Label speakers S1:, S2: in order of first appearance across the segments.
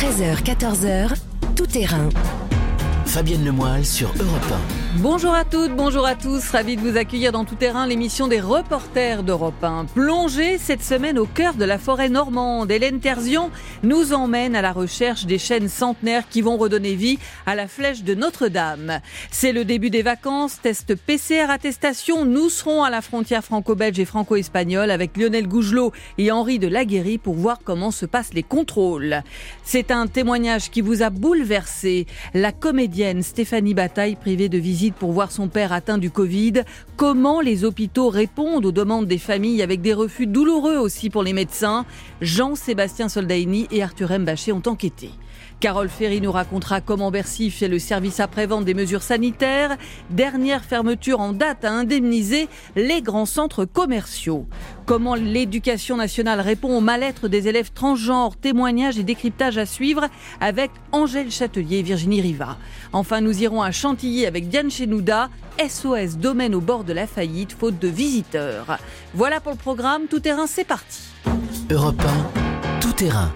S1: 13h, 14h, tout terrain.
S2: Fabienne Lemoyle sur Europe
S3: Bonjour à toutes, bonjour à tous. Ravi de vous accueillir dans Tout Terrain, l'émission des reporters d'Europe 1. Plongée cette semaine au cœur de la forêt normande, Hélène Terzion nous emmène à la recherche des chênes centenaires qui vont redonner vie à la flèche de Notre-Dame. C'est le début des vacances, test PCR attestation. Nous serons à la frontière franco-belge et franco-espagnole avec Lionel Gougelot et Henri de Laguéry pour voir comment se passent les contrôles. C'est un témoignage qui vous a bouleversé. La comédienne Stéphanie Bataille, privée de visite pour voir son père atteint du Covid. Comment les hôpitaux répondent aux demandes des familles avec des refus douloureux aussi pour les médecins? Jean-Sébastien Soldaini et Arthur M. ont enquêté. Carole Ferry nous racontera comment Bercy fait le service après-vente des mesures sanitaires. Dernière fermeture en date à indemniser les grands centres commerciaux. Comment l'éducation nationale répond au mal-être des élèves transgenres? Témoignages et décryptages à suivre avec Angèle Châtelier et Virginie Riva. Enfin, nous irons à Chantilly avec Diane Chenouda. SOS domaine au bord de la faillite, faute de visiteurs. Voilà pour le programme. Tout terrain, c'est parti.
S2: Europe 1, tout terrain.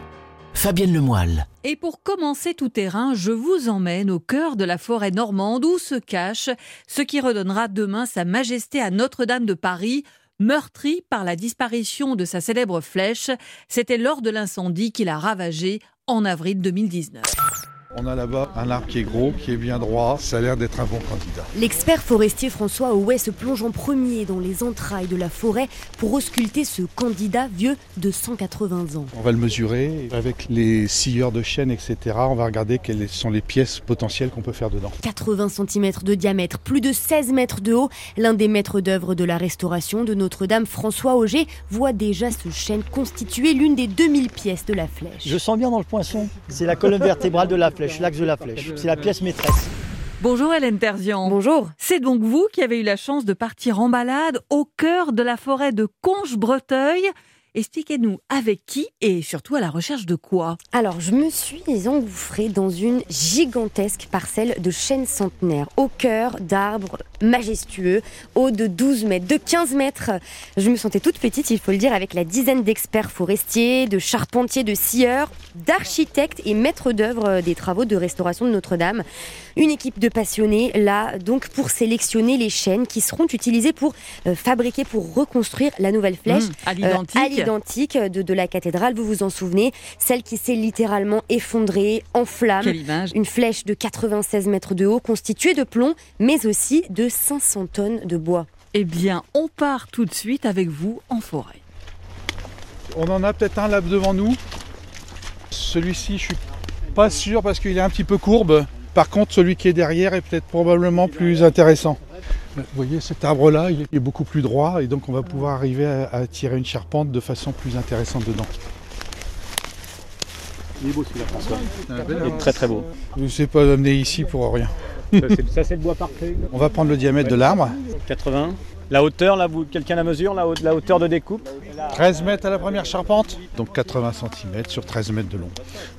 S2: Fabienne Lemoyle.
S3: Et pour commencer tout terrain, je vous emmène au cœur de la forêt normande où se cache ce qui redonnera demain sa majesté à Notre-Dame de Paris, meurtrie par la disparition de sa célèbre flèche. C'était lors de l'incendie qu'il a ravagé en avril 2019.
S4: On a là-bas un arbre qui est gros, qui est bien droit. Ça a l'air d'être un bon candidat.
S5: L'expert forestier François Houet se plonge en premier dans les entrailles de la forêt pour ausculter ce candidat vieux de 180 ans.
S4: On va le mesurer avec les scieurs de chêne, etc. On va regarder quelles sont les pièces potentielles qu'on peut faire dedans.
S5: 80 cm de diamètre, plus de 16 mètres de haut. L'un des maîtres d'œuvre de la restauration de Notre-Dame, François Auger, voit déjà ce chêne constituer l'une des 2000 pièces de la flèche.
S6: Je sens bien dans le poinçon. C'est la colonne vertébrale de la flèche l'axe de la flèche. C'est la pièce maîtresse.
S3: Bonjour Hélène Terzian.
S5: Bonjour.
S3: C'est donc vous qui avez eu la chance de partir en balade au cœur de la forêt de Conche-Breteuil. Expliquez-nous avec qui et surtout à la recherche de quoi?
S5: Alors, je me suis engouffrée dans une gigantesque parcelle de chênes centenaires au cœur d'arbres majestueux, hauts de 12 mètres, de 15 mètres. Je me sentais toute petite, il faut le dire, avec la dizaine d'experts forestiers, de charpentiers, de scieurs, d'architectes et maîtres d'œuvre des travaux de restauration de Notre-Dame. Une équipe de passionnés là, donc, pour sélectionner les chênes qui seront utilisés pour euh, fabriquer, pour reconstruire la nouvelle flèche.
S3: Mmh, à l'identique
S5: identique de, la cathédrale, vous vous en souvenez, celle qui s'est littéralement effondrée en flammes. Une flèche de 96 mètres de haut constituée de plomb, mais aussi de 500 tonnes de bois.
S3: Eh bien, on part tout de suite avec vous en forêt.
S4: On en a peut-être un là devant nous. Celui-ci, je suis pas sûr parce qu'il est un petit peu courbe. Par contre, celui qui est derrière est peut-être probablement plus intéressant. Vous voyez, cet arbre-là, il est beaucoup plus droit et donc on va pouvoir arriver à, tirer une charpente de façon plus intéressante dedans.
S6: Il est beau celui-là, François. Il est très très beau.
S4: Je ne sais pas amener ici pour rien.
S6: Ça, c'est le bois parfait.
S4: On va prendre le diamètre de l'arbre.
S6: 80. La hauteur, là, quelqu'un la mesure, la, la hauteur de découpe?
S4: 13 mètres à la première charpente, donc 80 cm sur 13 mètres de long.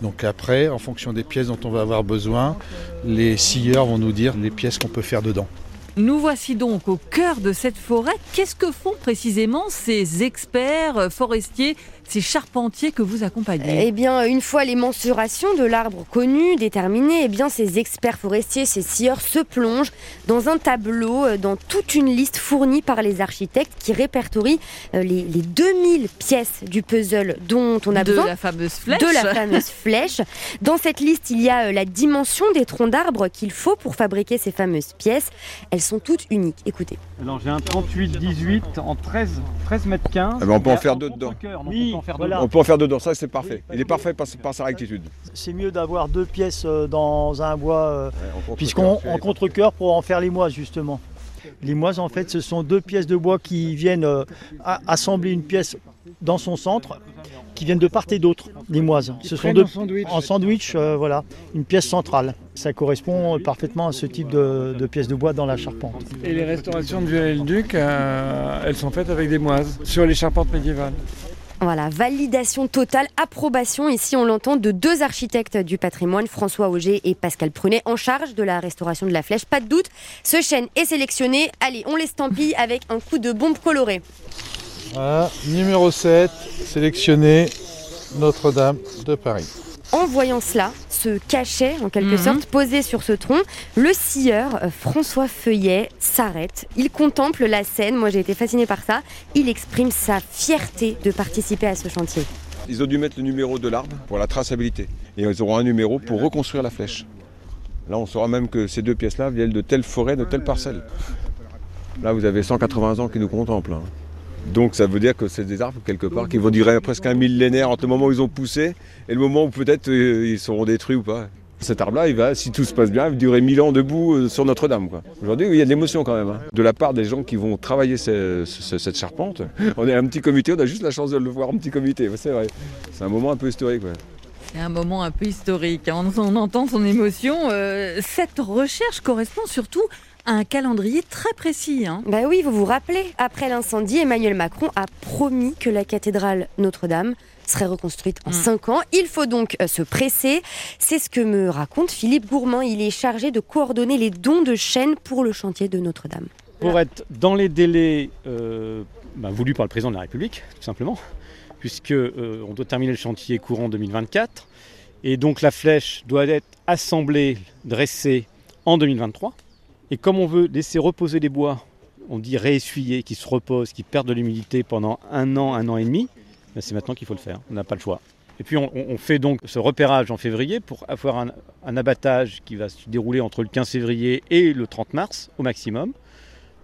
S4: Donc après, en fonction des pièces dont on va avoir besoin, les scieurs vont nous dire les pièces qu'on peut faire dedans.
S3: Nous voici donc au cœur de cette forêt. Qu'est-ce que font précisément ces experts forestiers ces charpentiers que vous accompagnez
S5: Eh bien, une fois les mensurations de l'arbre connues, déterminées, eh bien, ces experts forestiers, ces scieurs se plongent dans un tableau, euh, dans toute une liste fournie par les architectes qui répertorient euh, les, 2000 pièces du puzzle dont on a
S3: de
S5: besoin.
S3: La fameuse flèche.
S5: De la fameuse flèche. Dans cette liste, il y a euh, la dimension des troncs d'arbres qu'il faut pour fabriquer ces fameuses pièces. Elles sont toutes uniques. Écoutez.
S6: Alors, j'ai un 38-18 en 13, 13 mètres 15.
S7: Eh ben, on peut en faire deux dedans. On peut en faire dedans, ça c'est parfait. Il est parfait par, sa rectitude.
S6: C'est mieux d'avoir deux pièces euh, dans un bois, euh, puisqu'on en contre-coeur pour en faire les moises justement. Les moises en fait ce sont deux pièces de bois qui viennent euh, assembler une pièce dans son centre, qui viennent de part et d'autre, les moises.
S4: Ce sont deux en
S6: sandwich, voilà, une pièce centrale. Ça correspond parfaitement à ce type de, pièces de bois dans la charpente.
S8: Et les restaurations de Viollet-le-Duc, elles sont faites avec des moises sur les charpentes médiévales.
S5: Voilà, validation totale, approbation, ici on l'entend, de deux architectes du patrimoine, François Auger et Pascal Prunet, en charge de la restauration de la flèche. Pas de doute, ce chêne est sélectionné. Allez, on l'estampille avec un coup de bombe colorée.
S4: Voilà, numéro 7, sélectionné Notre-Dame de Paris.
S5: En voyant cela, se cachait en quelque mhm. sorte, posé sur ce tronc, le scieur euh, François Feuillet s'arrête. Il contemple la scène, moi j'ai été fascinée par ça. Il exprime sa fierté de participer à ce chantier.
S7: Ils ont dû mettre le numéro de l'arbre pour la traçabilité. Et ils auront un numéro pour reconstruire la flèche. Là, on saura même que ces deux pièces-là viennent de telle forêt, de telle parcelle. Là, vous avez 180 ans qui nous contemplent. Hein. Donc ça veut dire que c'est des arbres quelque part qui vont durer presque un millénaire entre le moment où ils ont poussé et le moment où peut-être euh, ils seront détruits ou pas. Cet arbre-là, il va, si tout se passe bien, durer mille ans debout euh, sur Notre-Dame. Aujourd'hui, il y a de l'émotion quand même. Hein. De la part des gens qui vont travailler cette charpente, on est un petit comité, on a juste la chance de le voir en petit comité. C'est vrai. C'est un moment un peu historique.
S3: C'est un moment un peu historique. Hein. On, entend son émotion. Euh, cette recherche correspond surtout un calendrier très précis. Hein.
S5: Bah oui, vous vous rappelez, après l'incendie, Emmanuel Macron a promis que la cathédrale Notre-Dame serait reconstruite en 5 mm. ans. Il faut donc euh, se presser. C'est ce que me raconte Philippe Gourmand. Il est chargé de coordonner les dons de chaînes pour le chantier de Notre-Dame.
S9: Pour être dans les délais euh, bah, voulus par le président de la République, tout simplement, puisque euh, on doit terminer le chantier courant 2024, et donc la flèche doit être assemblée, dressée en 2023. Et comme on veut laisser reposer les bois, on dit réessuyer, qui se reposent, qui perdent de l'humidité pendant un an, un an et demi, ben, c'est maintenant qu'il faut le faire. On n'a pas le choix. Et puis on, fait donc ce repérage en février pour avoir un, abattage qui va se dérouler entre le 15 février et le 30 mars au maximum,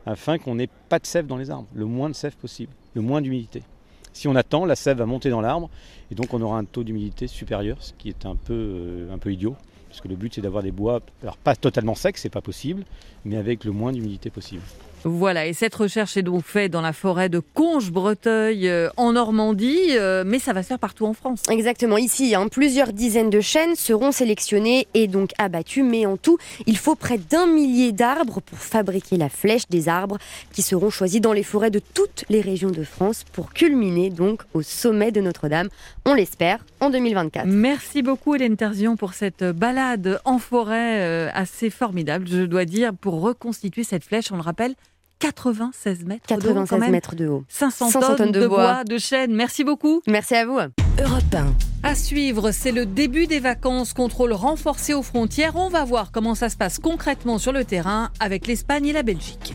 S9: afin qu'on n'ait pas de sève dans les arbres, le moins de sève possible, le moins d'humidité. Si on attend, la sève va monter dans l'arbre et donc on aura un taux d'humidité supérieur, ce qui est un peu, euh, un peu idiot. Parce que le but c'est d'avoir des bois, alors pas totalement secs, c'est pas possible, mais avec le moins d'humidité possible.
S3: Voilà, et cette recherche est donc faite dans la forêt de Conges-Breteuil euh, en Normandie, euh, mais ça va se faire partout en France.
S5: Exactement, ici, hein, plusieurs dizaines de chênes seront sélectionnées et donc abattues, mais en tout, il faut près d'un millier d'arbres pour fabriquer la flèche des arbres qui seront choisis dans les forêts de toutes les régions de France pour culminer donc au sommet de Notre-Dame, on l'espère, en 2024.
S3: Merci beaucoup Hélène Terzion pour cette balade en forêt euh, assez formidable, je dois dire, pour reconstituer cette flèche, on le rappelle, 96 mètres
S5: 96 de haut, mètres de haut.
S3: 500, tonnes, de, bois. de chêne. Merci beaucoup.
S5: Merci à vous.
S1: Europe 1.
S3: À suivre, c'est le début des vacances, contrôle renforcé aux frontières. On va voir comment ça se passe concrètement sur le terrain avec l'Espagne et la Belgique.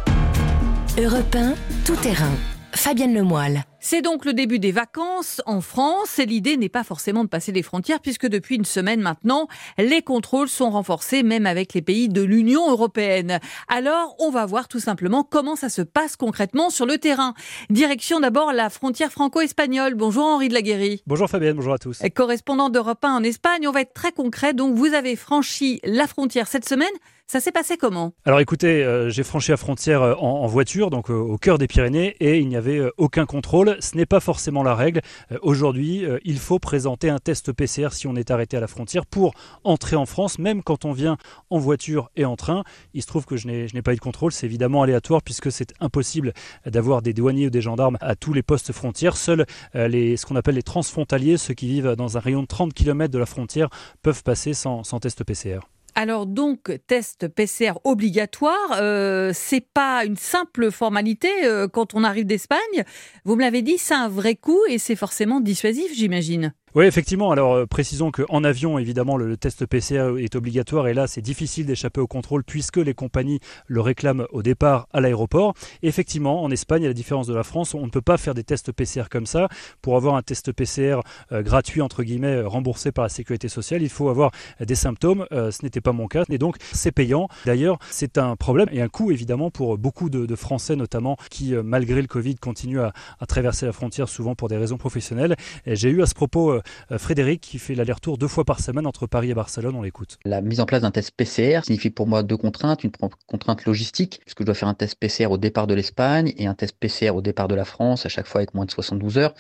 S1: Europe 1, tout terrain. Fabienne Lemoyle.
S3: C'est donc le début des vacances en France et l'idée n'est pas forcément de passer les frontières puisque depuis une semaine maintenant, les contrôles sont renforcés même avec les pays de l'Union européenne. Alors, on va voir tout simplement comment ça se passe concrètement sur le terrain. Direction d'abord la frontière franco-espagnole. Bonjour Henri de la Guéry.
S10: Bonjour Fabienne, bonjour à tous.
S3: Correspondant d'Europe 1 en Espagne, on va être très concret. Donc vous avez franchi la frontière cette semaine. Ça s'est passé comment?
S10: Alors écoutez, euh, j'ai franchi la frontière euh, en, voiture, donc euh, au cœur des Pyrénées, et il n'y avait aucun contrôle ce n'est pas forcément la règle. Euh, aujourd'hui, euh, il faut présenter un test PCR si on est arrêté à la frontière pour entrer en France, même quand on vient en voiture et en train. Il se trouve que je n'ai pas eu de contrôle, c'est évidemment aléatoire puisque c'est impossible d'avoir des douaniers ou des gendarmes à tous les postes frontières. Seuls euh, les, ce qu'on appelle les transfrontaliers, ceux qui vivent dans un rayon de 30 km de la frontière, peuvent passer sans test PCR.
S3: Alors donc, test PCR obligatoire, euh, c'est pas une simple formalité euh, quand on arrive d'Espagne. Vous me l'avez dit, c'est un vrai coup et c'est forcément dissuasif, j'imagine.
S10: Oui, effectivement. Alors, euh, précisons qu'en avion, évidemment, le, test PCR est obligatoire et là, c'est difficile d'échapper au contrôle puisque les compagnies le réclament au départ à l'aéroport. Effectivement, en Espagne, à la différence de la France, on ne peut pas faire des tests PCR comme ça. Pour avoir un test PCR euh, gratuit, entre guillemets, euh, remboursé par la sécurité sociale, il faut avoir des symptômes. ce n'était pas mon cas et donc c'est payant. D'ailleurs, c'est un problème et un coût, évidemment, pour beaucoup de, Français, notamment, qui, malgré le Covid, continuent à, traverser la frontière souvent pour des raisons professionnelles. J'ai eu à ce propos Frédéric qui fait l'aller-retour deux fois par semaine entre Paris et Barcelone. On l'écoute.
S11: La mise en place d'un test PCR signifie pour moi deux contraintes. Une contrainte logistique, puisque je dois faire un test PCR au départ de l'Espagne et un test PCR au départ de la France, à chaque fois avec moins de 72 heures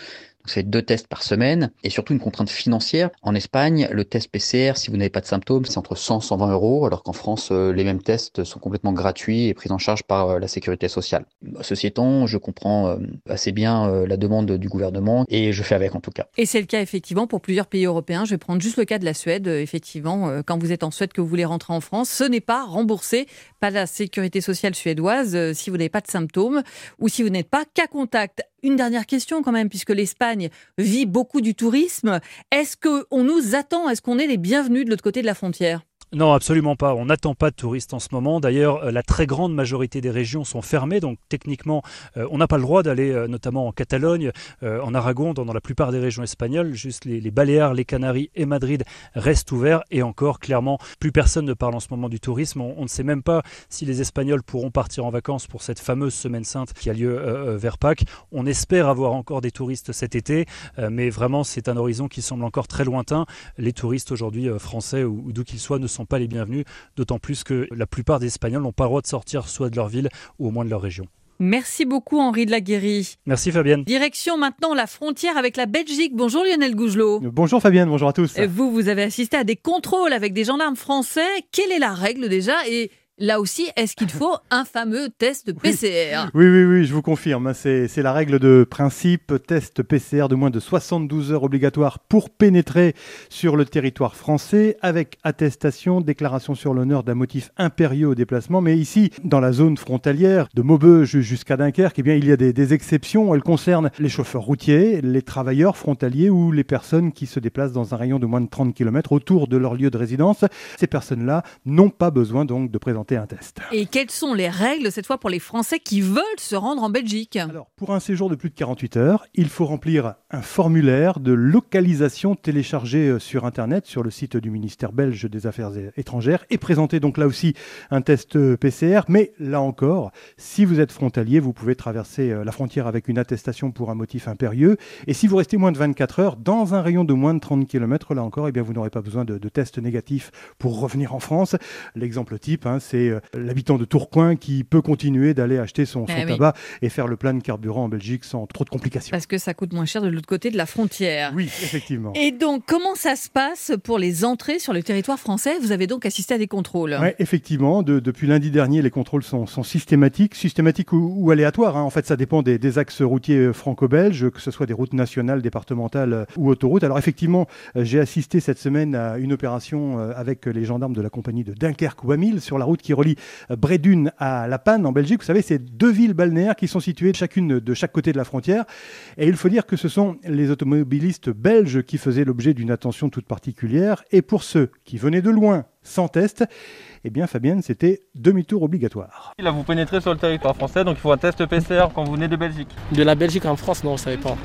S11: c'est deux tests par semaine et surtout une contrainte financière. En Espagne, le test PCR, si vous n'avez pas de symptômes, c'est entre 100 et 120 euros, alors qu'en France, euh, les mêmes tests sont complètement gratuits et pris en charge par euh, la sécurité sociale. Ceci étant, je comprends euh, assez bien la demande du gouvernement et je fais avec en tout cas.
S3: Et c'est le cas effectivement pour plusieurs pays européens. Je vais prendre juste le cas de la Suède. Effectivement, quand vous êtes en Suède que vous voulez rentrer en France, ce n'est pas remboursé par la sécurité sociale suédoise si vous n'avez pas de symptômes ou si vous n'êtes pas cas contact une dernière question quand même, puisque l'Espagne vit beaucoup du tourisme. Est-ce qu'on nous attend? Est-ce qu'on est les bienvenus de l'autre côté de la frontière?
S10: Non, absolument pas. On n'attend pas de touristes en ce moment. D'ailleurs, euh, la très grande majorité des régions sont fermées, donc techniquement, euh, on n'a pas le droit d'aller, euh, notamment en Catalogne, en Aragon, dans, la plupart des régions espagnoles. Juste les, Baléares, les Canaries et Madrid restent ouverts. Et encore, clairement, plus personne ne parle en ce moment du tourisme. On, ne sait même pas si les Espagnols pourront partir en vacances pour cette fameuse semaine sainte qui a lieu vers Pâques. On espère avoir encore des touristes cet été, mais vraiment, c'est un horizon qui semble encore très lointain. Les touristes aujourd'hui français ou, d'où qu'ils soient ne sont pas les bienvenus, d'autant plus que la plupart des Espagnols n'ont pas le droit de sortir soit de leur ville ou au moins de leur région.
S3: Merci beaucoup Henri de la Guéry.
S10: Merci Fabienne.
S3: Direction maintenant la frontière avec la Belgique. Bonjour Lionel Gougelot.
S12: Bonjour Fabienne, bonjour à tous.
S3: Vous, vous avez assisté à des contrôles avec des gendarmes français. Quelle est la règle déjà? Et Là aussi, est-ce qu'il faut un fameux test PCR
S12: oui. oui, oui, je vous confirme. Hein, c'est la règle de principe. Test PCR de moins de 72 heures obligatoire pour pénétrer sur le territoire français avec attestation, déclaration sur l'honneur d'un motif impérieux au déplacement. Mais ici, dans la zone frontalière de Maubeuge jusqu'à Dunkerque, eh bien, il y a des, des exceptions. Elles concernent les chauffeurs routiers, les travailleurs frontaliers ou les personnes qui se déplacent dans un rayon de moins de 30 km autour de leur lieu de résidence. Ces personnes-là n'ont pas besoin donc de présenter un test.
S3: Et quelles sont les règles cette fois pour les Français qui veulent se rendre en Belgique?
S12: Alors, pour un séjour de plus de 48 heures, il faut remplir un formulaire de localisation téléchargé euh, sur Internet, sur le site du ministère belge des Affaires étrangères, et présenter donc là aussi un test euh, PCR. Mais là encore, si vous êtes frontalier, vous pouvez traverser euh, la frontière avec une attestation pour un motif impérieux. Et si vous restez moins de 24 heures dans un rayon de moins de 30 km, là encore, eh bien, vous n'aurez pas besoin de, de test négatif pour revenir en France. L'exemple type, hein, c'est euh, l'habitant de Tourcoing qui peut continuer d'aller acheter son, eh tabac et faire le plein de carburant en Belgique sans trop de complications.
S3: Parce que ça coûte moins cher de l'autre côté de la frontière.
S12: Oui, effectivement.
S3: Et donc, comment ça se passe pour les entrées sur le territoire français? Vous avez donc assisté à des contrôles
S12: Oui, effectivement. depuis lundi dernier, les contrôles sont, systématiques, systématiques ou, aléatoires. Hein. En fait, ça dépend des, axes routiers euh, franco-belges, que ce soit des routes nationales, départementales euh, ou autoroutes. Alors, effectivement, j'ai assisté cette semaine à une opération avec les gendarmes de la compagnie de Dunkerque-Wamil sur la route qui relie euh, Brédune à La Panne en Belgique. Vous savez, c'est deux villes balnéaires qui sont situées chacune de chaque côté de la frontière. Et il faut dire que ce sont les automobilistes belges qui faisaient l'objet d'une attention toute particulière. Et pour ceux qui venaient de loin sans test, eh bien Fabienne, c'était demi-tour obligatoire.
S13: Là, vous pénétrez sur le territoire français, donc il faut un test PCR quand vous venez de Belgique.
S14: De la Belgique en France, non, on ne savait pas.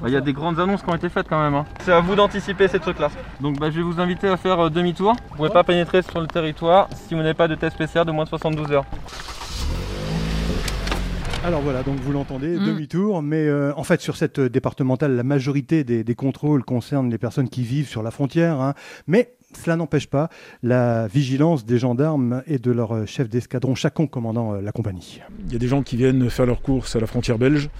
S13: Bah, il y a des grandes annonces qui ont été faites quand même. Hein. C'est à vous d'anticiper ces trucs-là. Donc bah, je vais vous inviter à faire euh, demi-tour. Vous ne pouvez pas pénétrer sur le territoire si vous n'avez pas de test PCR de moins de 72 heures.
S12: Alors voilà, donc vous l'entendez, mm. demi-tour, mais euh, en fait sur cette départementale, la majorité des, contrôles concernent les personnes qui vivent sur la frontière, hein. mais cela n'empêche pas la vigilance des gendarmes et de leur chef d'escadron, chacun commandant euh, la compagnie.
S15: Il y a des gens qui viennent faire leurs courses à la frontière belge,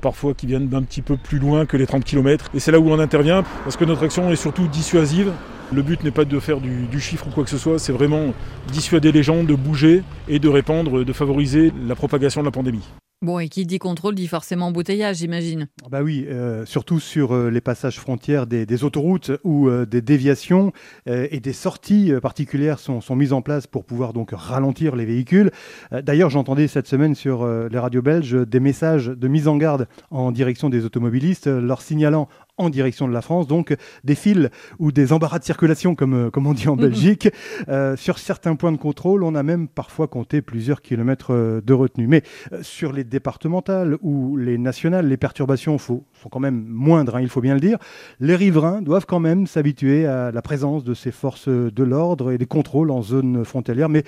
S15: parfois qui viennent d'un petit peu plus loin que les 30 km, et c'est là où on intervient, parce que notre action est surtout dissuasive. Le but n'est pas de faire du, du, chiffre ou quoi que ce soit, c'est vraiment dissuader les gens de bouger et de répandre, de favoriser la propagation de la pandémie.
S3: Bon, et qui dit contrôle dit forcément embouteillage, j'imagine.
S12: Ah bah oui, euh, surtout sur euh, les passages frontières des, autoroutes où euh, des déviations et des sorties particulières sont, sont, mises en place pour pouvoir donc ralentir les véhicules. D'ailleurs, j'entendais cette semaine sur les radios belges des messages de mise en garde en direction des automobilistes, leur signalant en direction de la France, donc des fils ou des embarras de circulation, comme, euh, comme on dit en mhm. Belgique. Euh, sur certains points de contrôle, on a même parfois compté plusieurs kilomètres euh, de retenue. Mais sur les départementales ou les nationales, les perturbations sont quand même moindres, hein, il faut bien le dire. Les riverains doivent quand même s'habituer à la présence de ces forces de l'ordre et des contrôles en zone frontalière, mais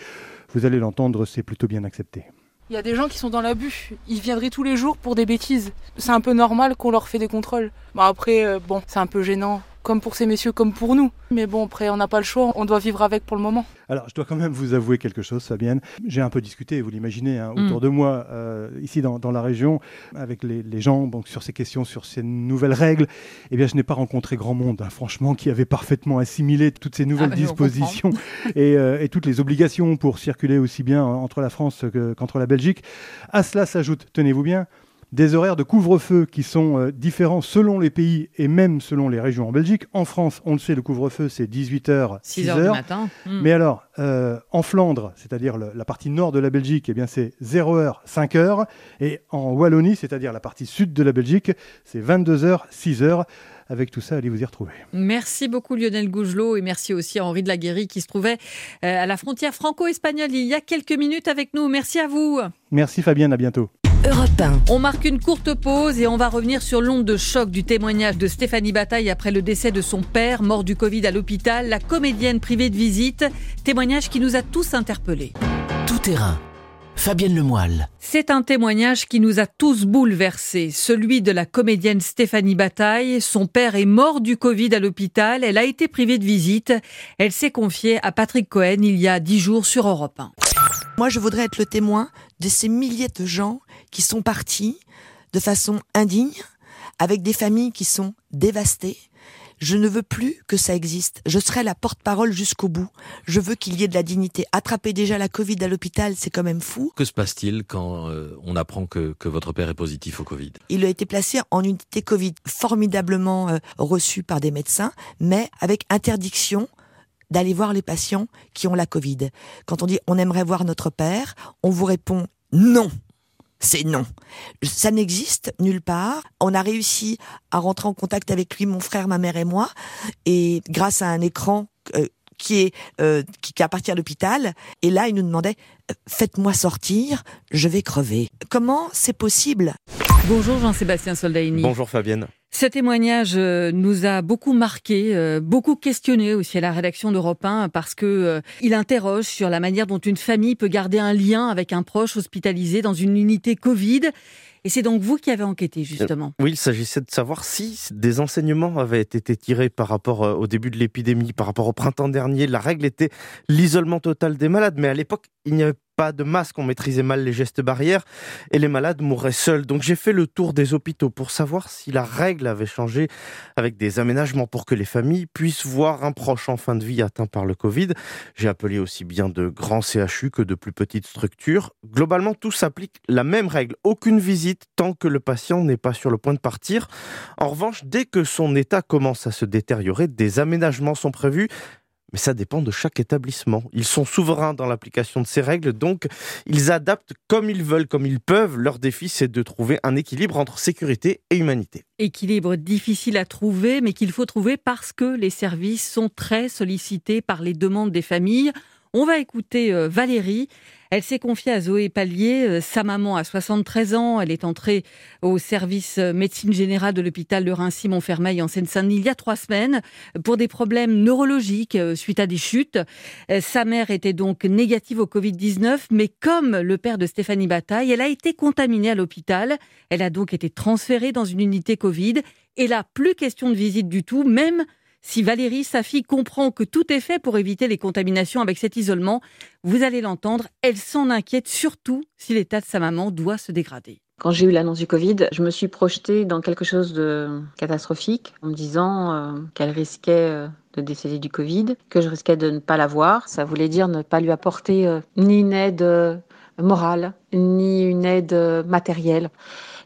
S12: vous allez l'entendre, c'est plutôt bien accepté.
S16: Il y a des gens qui sont dans l'abus. Ils viendraient tous les jours pour des bêtises. C'est un peu normal qu'on leur fait des contrôles. Bon après, euh, bon, c'est un peu gênant comme pour ces messieurs, comme pour nous. Mais bon, après, on n'a pas le choix, on doit vivre avec pour le moment.
S12: Alors, je dois quand même vous avouer quelque chose, Fabienne. J'ai un peu discuté, vous l'imaginez, hein, autour mm. de moi, euh, ici dans, la région, avec les, gens, donc, sur ces questions, sur ces nouvelles règles. Eh bien, je n'ai pas rencontré grand monde, hein, franchement, qui avait parfaitement assimilé toutes ces nouvelles ah, dispositions euh, et, toutes les obligations pour circuler aussi bien entre la France qu'entre la Belgique. À cela s'ajoute, tenez-vous bien, des horaires de couvre-feu qui sont euh, différents selon les pays et même selon les régions en Belgique. En France, on le sait, le couvre-feu, c'est 18h,
S3: 6 heures du matin. Hmm.
S12: Mais alors, euh, en Flandre, c'est-à-dire la partie nord de la Belgique, eh bien c'est 0h, 5h. Et en Wallonie, c'est-à-dire la partie sud de la Belgique, c'est 22h, 6h. Avec tout ça, allez vous y retrouver.
S3: Merci beaucoup Lionel Gougelot et merci aussi à Henri de la Guéry qui se trouvait euh, à la frontière franco-espagnole il y a quelques minutes avec nous. Merci à vous.
S12: Merci Fabienne, à bientôt.
S1: Europe 1.
S3: On marque une courte pause et on va revenir sur l'onde de choc du témoignage de Stéphanie Bataille après le décès de son père, mort du Covid à l'hôpital, la comédienne privée de visite. Témoignage qui nous a tous interpellés.
S2: Tout terrain. Fabienne Lemoyle.
S3: C'est un témoignage qui nous a tous bouleversés, celui de la comédienne Stéphanie Bataille. Son père est mort du Covid à l'hôpital, elle a été privée de visite. Elle s'est confiée à Patrick Cohen il y a dix jours sur Europe 1.
S17: Moi, je voudrais être le témoin de ces milliers de gens qui sont partis de façon indigne, avec des familles qui sont dévastées. Je ne veux plus que ça existe. Je serai la porte-parole jusqu'au bout. Je veux qu'il y ait de la dignité. Attraper déjà la Covid à l'hôpital, c'est quand même fou.
S18: Que se passe-t-il quand euh, on apprend que, que votre père est positif au Covid?
S17: Il a été placé en unité Covid, formidablement euh, reçu par des médecins, mais avec interdiction d'aller voir les patients qui ont la Covid. Quand on dit on aimerait voir notre père, on vous répond non. C'est non. Ça n'existe nulle part. On a réussi à rentrer en contact avec lui, mon frère, ma mère et moi, et grâce à un écran euh, qui est euh, qui, qui appartient à l'hôpital. Et là, il nous demandait euh, faites-moi sortir, je vais crever. Comment c'est possible?
S3: Bonjour Jean-Sébastien Soldaini.
S19: Bonjour Fabienne.
S3: Ce témoignage euh, nous a beaucoup marqué, euh, beaucoup questionné aussi à la rédaction d'Europe 1 parce que euh, il interroge sur la manière dont une famille peut garder un lien avec un proche hospitalisé dans une unité Covid. Et c'est donc vous qui avez enquêté justement.
S19: Oui, il s'agissait de savoir si des enseignements avaient été tirés par rapport au début de l'épidémie, par rapport au printemps dernier. La règle était l'isolement total des malades, mais à l'époque, il n'y avait pas de masque, on maîtrisait mal les gestes barrières et les malades mourraient seuls. Donc j'ai fait le tour des hôpitaux pour savoir si la règle avait changé avec des aménagements pour que les familles puissent voir un proche en fin de vie atteint par le Covid. J'ai appelé aussi bien de grands CHU que de plus petites structures. Globalement, tout s'applique la même règle. Aucune visite tant que le patient n'est pas sur le point de partir. En revanche, dès que son état commence à se détériorer, des aménagements sont prévus. Mais ça dépend de chaque établissement. Ils sont souverains dans l'application de ces règles, donc ils adaptent comme ils veulent, comme ils peuvent. Leur défi, c'est de trouver un équilibre entre sécurité et humanité.
S3: Équilibre difficile à trouver, mais qu'il faut trouver parce que les services sont très sollicités par les demandes des familles. On va écouter euh, Valérie. Elle s'est confiée à Zoé Pallier. Euh, Sa maman a 73 ans. Elle est entrée au service euh, médecine générale de l'hôpital de Rincy-Montfermeil en Seine-Saint-Denis il y a trois semaines pour des problèmes neurologiques suite à des chutes. Sa mère était donc négative au Covid-19, mais comme le père de Stéphanie Bataille, elle a été contaminée à l'hôpital. Elle a donc été transférée dans une unité Covid. Et là, plus question de visite du tout, même si Valérie, sa fille, comprend que tout est fait pour éviter les contaminations avec cet isolement, vous allez l'entendre, elle s'en inquiète surtout si l'état de sa maman doit se dégrader.
S20: Quand j'ai eu l'annonce du Covid, je me suis projetée dans quelque chose de catastrophique en me disant euh, qu'elle risquait euh, de décéder du Covid, que je risquais de ne pas la voir. Ça voulait dire ne pas lui apporter euh, ni une aide morale, ni une aide matérielle.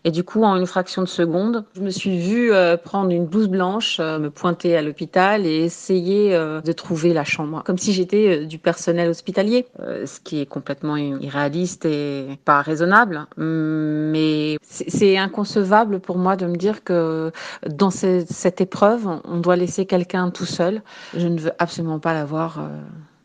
S20: Et du coup, en une fraction de seconde, je me suis vue euh, prendre une blouse blanche, euh, me pointer à l'hôpital et essayer euh, de trouver la chambre, comme si j'étais du personnel hospitalier, ce qui est complètement irréaliste et pas raisonnable. Mais c'est inconcevable pour moi de me dire que dans ce- cette épreuve, on doit laisser quelqu'un tout seul. Je ne veux absolument pas l'avoir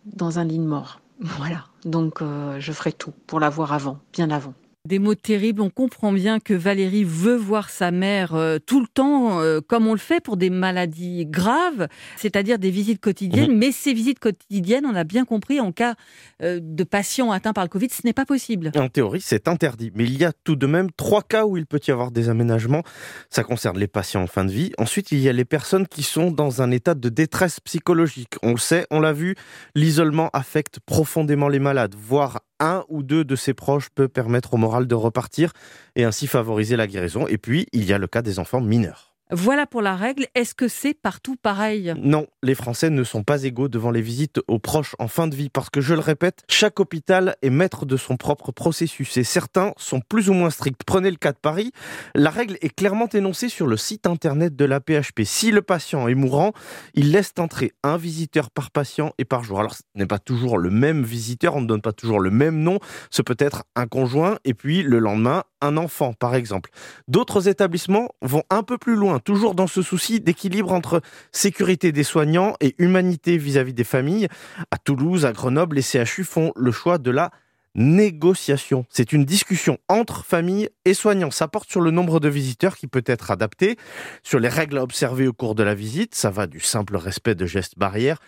S20: dans un lit de mort. Voilà. Donc, je ferai tout pour l'avoir avant, bien avant.
S3: Des mots terribles, on comprend bien que Valérie veut voir sa mère euh, tout le temps, euh, comme on le fait pour des maladies graves, c'est-à-dire des visites quotidiennes. Mais ces visites quotidiennes, on a bien compris, en cas euh, de patient atteint par le Covid, ce n'est pas possible.
S19: En théorie, c'est interdit, mais il y a tout de même trois cas où il peut y avoir des aménagements. Ça concerne les patients en fin de vie. Ensuite, il y a les personnes qui sont dans un état de détresse psychologique. On le sait, on l'a vu, l'isolement affecte profondément les malades, voire un ou deux de ses proches peut permettre au moral de repartir et ainsi favoriser la guérison. Et puis, il y a le cas des enfants mineurs.
S3: Voilà pour la règle. Est-ce que c'est partout pareil?
S19: Non, les Français ne sont pas égaux devant les visites aux proches en fin de vie parce que, je le répète, chaque hôpital est maître de son propre processus et certains sont plus ou moins stricts. Prenez le cas de Paris. La règle est clairement énoncée sur le site internet de la PHP. Si le patient est mourant, il laisse entrer un visiteur par patient et par jour. Alors, ce n'est pas toujours le même visiteur, on ne donne pas toujours le même nom. Ce peut être un conjoint et puis le lendemain, un enfant, par exemple. D'autres établissements vont un peu plus loin toujours dans ce souci d'équilibre entre sécurité des soignants et humanité vis-à-vis des familles. À Toulouse, à Grenoble, les CHU font le choix de la négociation. C'est une discussion entre familles et soignants. Ça porte sur le nombre de visiteurs qui peut être adapté, sur les règles à observer au cours de la visite. Ça va du simple respect de gestes barrières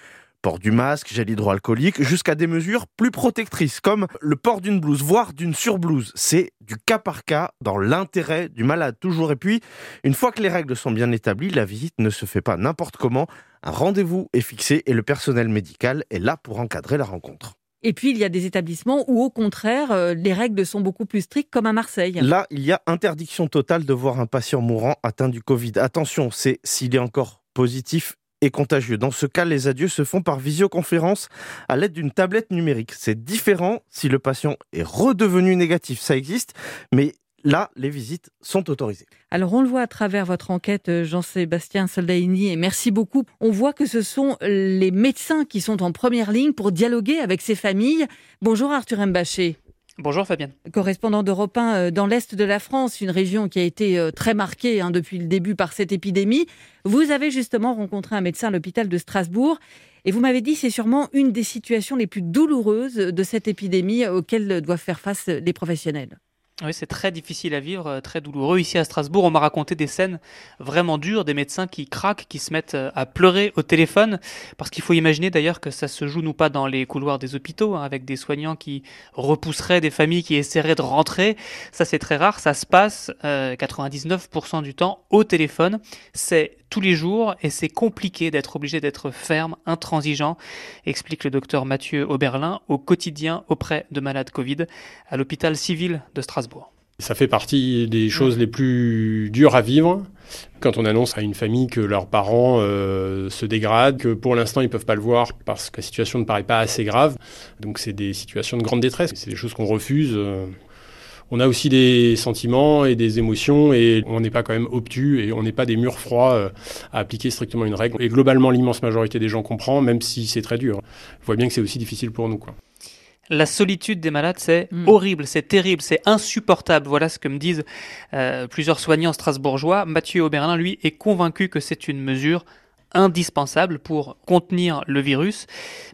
S19: port du masque, gel hydroalcoolique, jusqu'à des mesures plus protectrices, comme le port d'une blouse, voire d'une surblouse. C'est du cas par cas, dans l'intérêt du malade toujours. Et puis, une fois que les règles sont bien établies, la visite ne se fait pas n'importe comment. Un rendez-vous est fixé et le personnel médical est là pour encadrer la rencontre.
S3: Et puis, il y a des établissements où, au contraire, euh, les règles sont beaucoup plus strictes, comme à Marseille.
S19: Là, il y a interdiction totale de voir un patient mourant atteint du Covid. Attention, c'est s'il est encore positif et contagieux. Dans ce cas, les adieux se font par visioconférence à l'aide d'une tablette numérique. C'est différent si le patient est redevenu négatif, ça existe, mais là, les visites sont autorisées.
S3: Alors, on le voit à travers votre enquête, euh, Jean-Sébastien Soldaini, et merci beaucoup. On voit que ce sont les médecins qui sont en première ligne pour dialoguer avec ces familles. Bonjour Arthur Mbaché.
S21: Bonjour Fabienne.
S3: Correspondant d'Europe 1 euh, dans l'Est de la France, une région qui a été euh, très marquée hein, depuis le début par cette épidémie. Vous avez justement rencontré un médecin à l'hôpital de Strasbourg et vous m'avez dit c'est sûrement une des situations les plus douloureuses de cette épidémie auxquelles doivent faire face les professionnels.
S21: Oui, c'est très difficile à vivre, euh, très douloureux. Ici à Strasbourg, on m'a raconté des scènes vraiment dures, des médecins qui craquent, qui se mettent euh, à pleurer au téléphone, parce qu'il faut imaginer d'ailleurs que ça se joue nous pas dans les couloirs des hôpitaux, hein, avec des soignants qui repousseraient des familles qui essaieraient de rentrer. Ça c'est très rare, ça se passe 99% euh, du temps au téléphone. C'est tous les jours et c'est compliqué d'être obligé d'être ferme, intransigeant, explique le docteur Mathieu Oberlin au quotidien auprès de malades Covid à l'hôpital civil de Strasbourg.
S22: Ça fait partie des choses les plus dures à vivre quand on annonce à une famille que leurs parents euh, se dégradent, que pour l'instant ils ne peuvent pas le voir parce que la situation ne paraît pas assez grave. Donc c'est des situations de grande détresse, c'est des choses qu'on refuse. On a aussi des sentiments et des émotions et on n'est pas quand même obtus et on n'est pas des murs froids euh, à appliquer strictement une règle. Et globalement, l'immense majorité des gens comprend, même si c'est très dur. On voit bien que c'est aussi difficile pour nous. Quoi.
S21: La solitude des malades, c'est mm. horrible, c'est terrible, c'est insupportable. Voilà ce que me disent euh, plusieurs soignants strasbourgeois. Mathieu Auberlin, lui, est convaincu que c'est une mesure indispensable pour contenir le virus,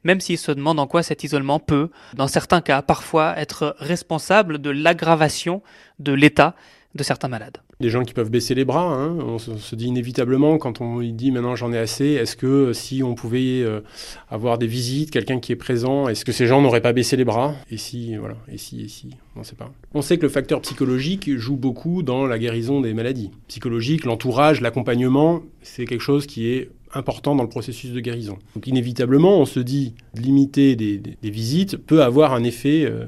S21: même s'il se demande en quoi cet isolement peut, dans certains cas, parfois être responsable de l'aggravation de l'état de certains malades.
S22: Des gens qui peuvent baisser les bras, hein. on, se, dit inévitablement quand on dit maintenant j'en ai assez, est-ce que si on pouvait euh, avoir des visites, quelqu'un qui est présent, est-ce que ces gens n'auraient pas baissé les bras? Et si, voilà, et si, et si, on ne sait pas. On sait que le facteur psychologique joue beaucoup dans la guérison des maladies. Psychologique, l'entourage, l'accompagnement, c'est quelque chose qui est important dans le processus de guérison. Donc inévitablement, on se dit limiter des, visites peut avoir un effet euh,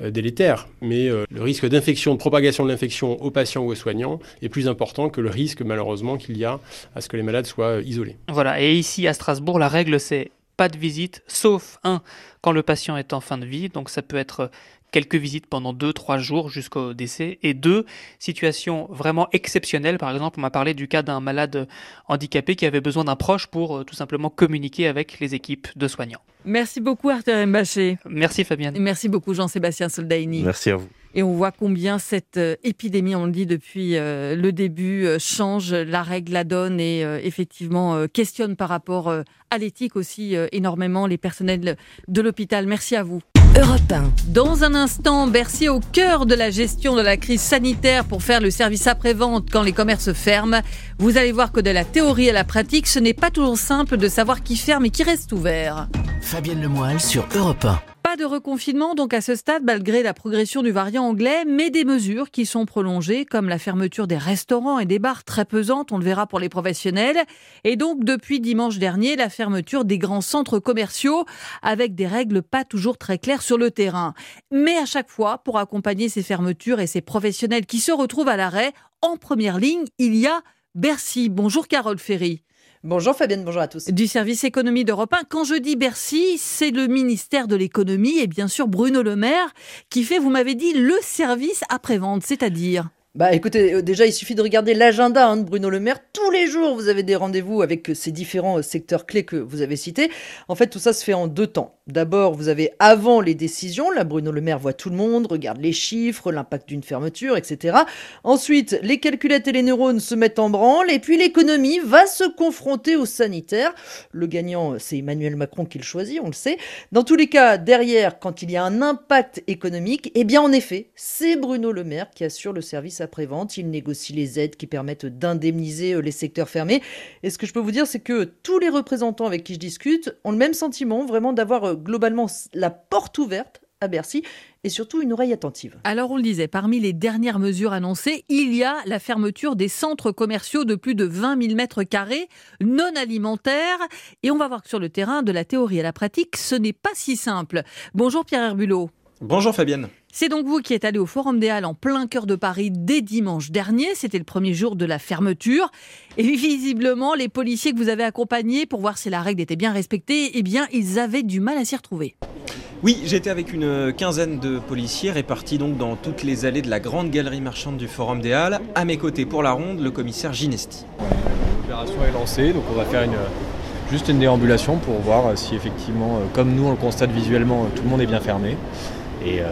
S22: euh, délétère. Mais euh, le risque d'infection, de propagation de l'infection aux patients ou aux soignants est plus important que le risque, malheureusement, qu'il y a à ce que les malades soient isolés.
S21: Voilà, et ici à Strasbourg, la règle c'est pas de visite, sauf un, quand le patient est en fin de vie. Donc ça peut être quelques visites pendant 2-3 jours jusqu'au décès. Et deux, situations vraiment exceptionnelles. Par exemple, on m'a parlé du cas d'un malade handicapé qui avait besoin d'un proche pour euh, tout simplement communiquer avec les équipes de soignants.
S3: Merci beaucoup Arthur Mbaché.
S21: Merci Fabienne.
S3: merci beaucoup Jean-Sébastien Soldaini.
S19: Merci à vous.
S3: Et on voit combien cette euh, épidémie, on le dit depuis euh, le début, change la règle, la donne et effectivement questionne par rapport à l'éthique aussi énormément les personnels de l'hôpital. Merci à vous.
S1: Europe
S3: Dans un instant, Bercy au cœur de la gestion de la crise sanitaire pour faire le service après-vente quand les commerces ferment. Vous allez voir que de la théorie à la pratique, ce n'est pas toujours simple de savoir qui ferme et qui reste ouvert.
S2: Fabienne Lemoyle sur Europe 1.
S3: Pas de reconfinement donc à ce stade malgré la progression du variant anglais, mais des mesures qui sont prolongées comme la fermeture des restaurants et des bars très pesantes, on le verra pour les professionnels, et donc depuis dimanche dernier la fermeture des grands centres commerciaux avec des règles pas toujours très claires sur le terrain. Mais à chaque fois, pour accompagner ces fermetures et ces professionnels qui se retrouvent à l'arrêt, en première ligne, il y a Bercy. Bonjour Carole Ferry.
S23: Bonjour Fabienne, bonjour à tous.
S3: Du service économie d'Europe 1. Quand je dis Bercy, c'est le ministère de l'économie et bien sûr Bruno Le Maire qui fait, vous m'avez dit, le service après-vente, c'est-à-dire
S23: bah écoutez, euh, déjà il suffit de regarder l'agenda hein, de Bruno Le Maire. Tous les jours, vous avez des rendez-vous avec euh, ces différents euh, secteurs clés que vous avez cités. En fait, tout ça se fait en deux temps. D'abord, vous avez avant les décisions. Là, Bruno Le Maire voit tout le monde, regarde les chiffres, l'impact d'une fermeture, etc. Ensuite, les calculettes et les neurones se mettent en branle. Et puis l'économie va se confronter au sanitaire. Le gagnant, c'est Emmanuel Macron qui le choisit, on le sait. Dans tous les cas, derrière, quand il y a un impact économique, eh bien en effet, c'est Bruno Le Maire qui assure le service après-vente. Il négocie les aides qui permettent d'indemniser euh, les secteurs fermés. Et ce que je peux vous dire, c'est que tous les représentants avec qui je discute ont le même sentiment, vraiment d'avoir euh, globalement la porte ouverte à Bercy et surtout une oreille attentive.
S3: Alors on le disait, parmi les dernières mesures annoncées, il y a la fermeture des centres commerciaux de plus de 20 000 mètres carrés non alimentaires. Et on va voir que sur le terrain, de la théorie à la pratique, ce n'est pas si simple. Bonjour Pierre Herbulot.
S24: Bonjour Fabienne.
S3: C'est donc vous qui êtes allé au Forum des Halles en plein cœur de Paris dès dimanche dernier. C'était le premier jour de la fermeture. Et visiblement, les policiers que vous avez accompagnés pour voir si la règle était bien respectée, eh bien, ils avaient du mal à s'y retrouver.
S24: Oui, j'étais avec une quinzaine de policiers répartis donc dans toutes les allées de la grande galerie marchande du Forum des Halles. À mes côtés pour la ronde, le commissaire Ginesti.
S25: L'opération est lancée, donc on va faire une, juste une déambulation pour voir si effectivement, comme nous on le constate visuellement, tout le monde est bien fermé. Et, euh,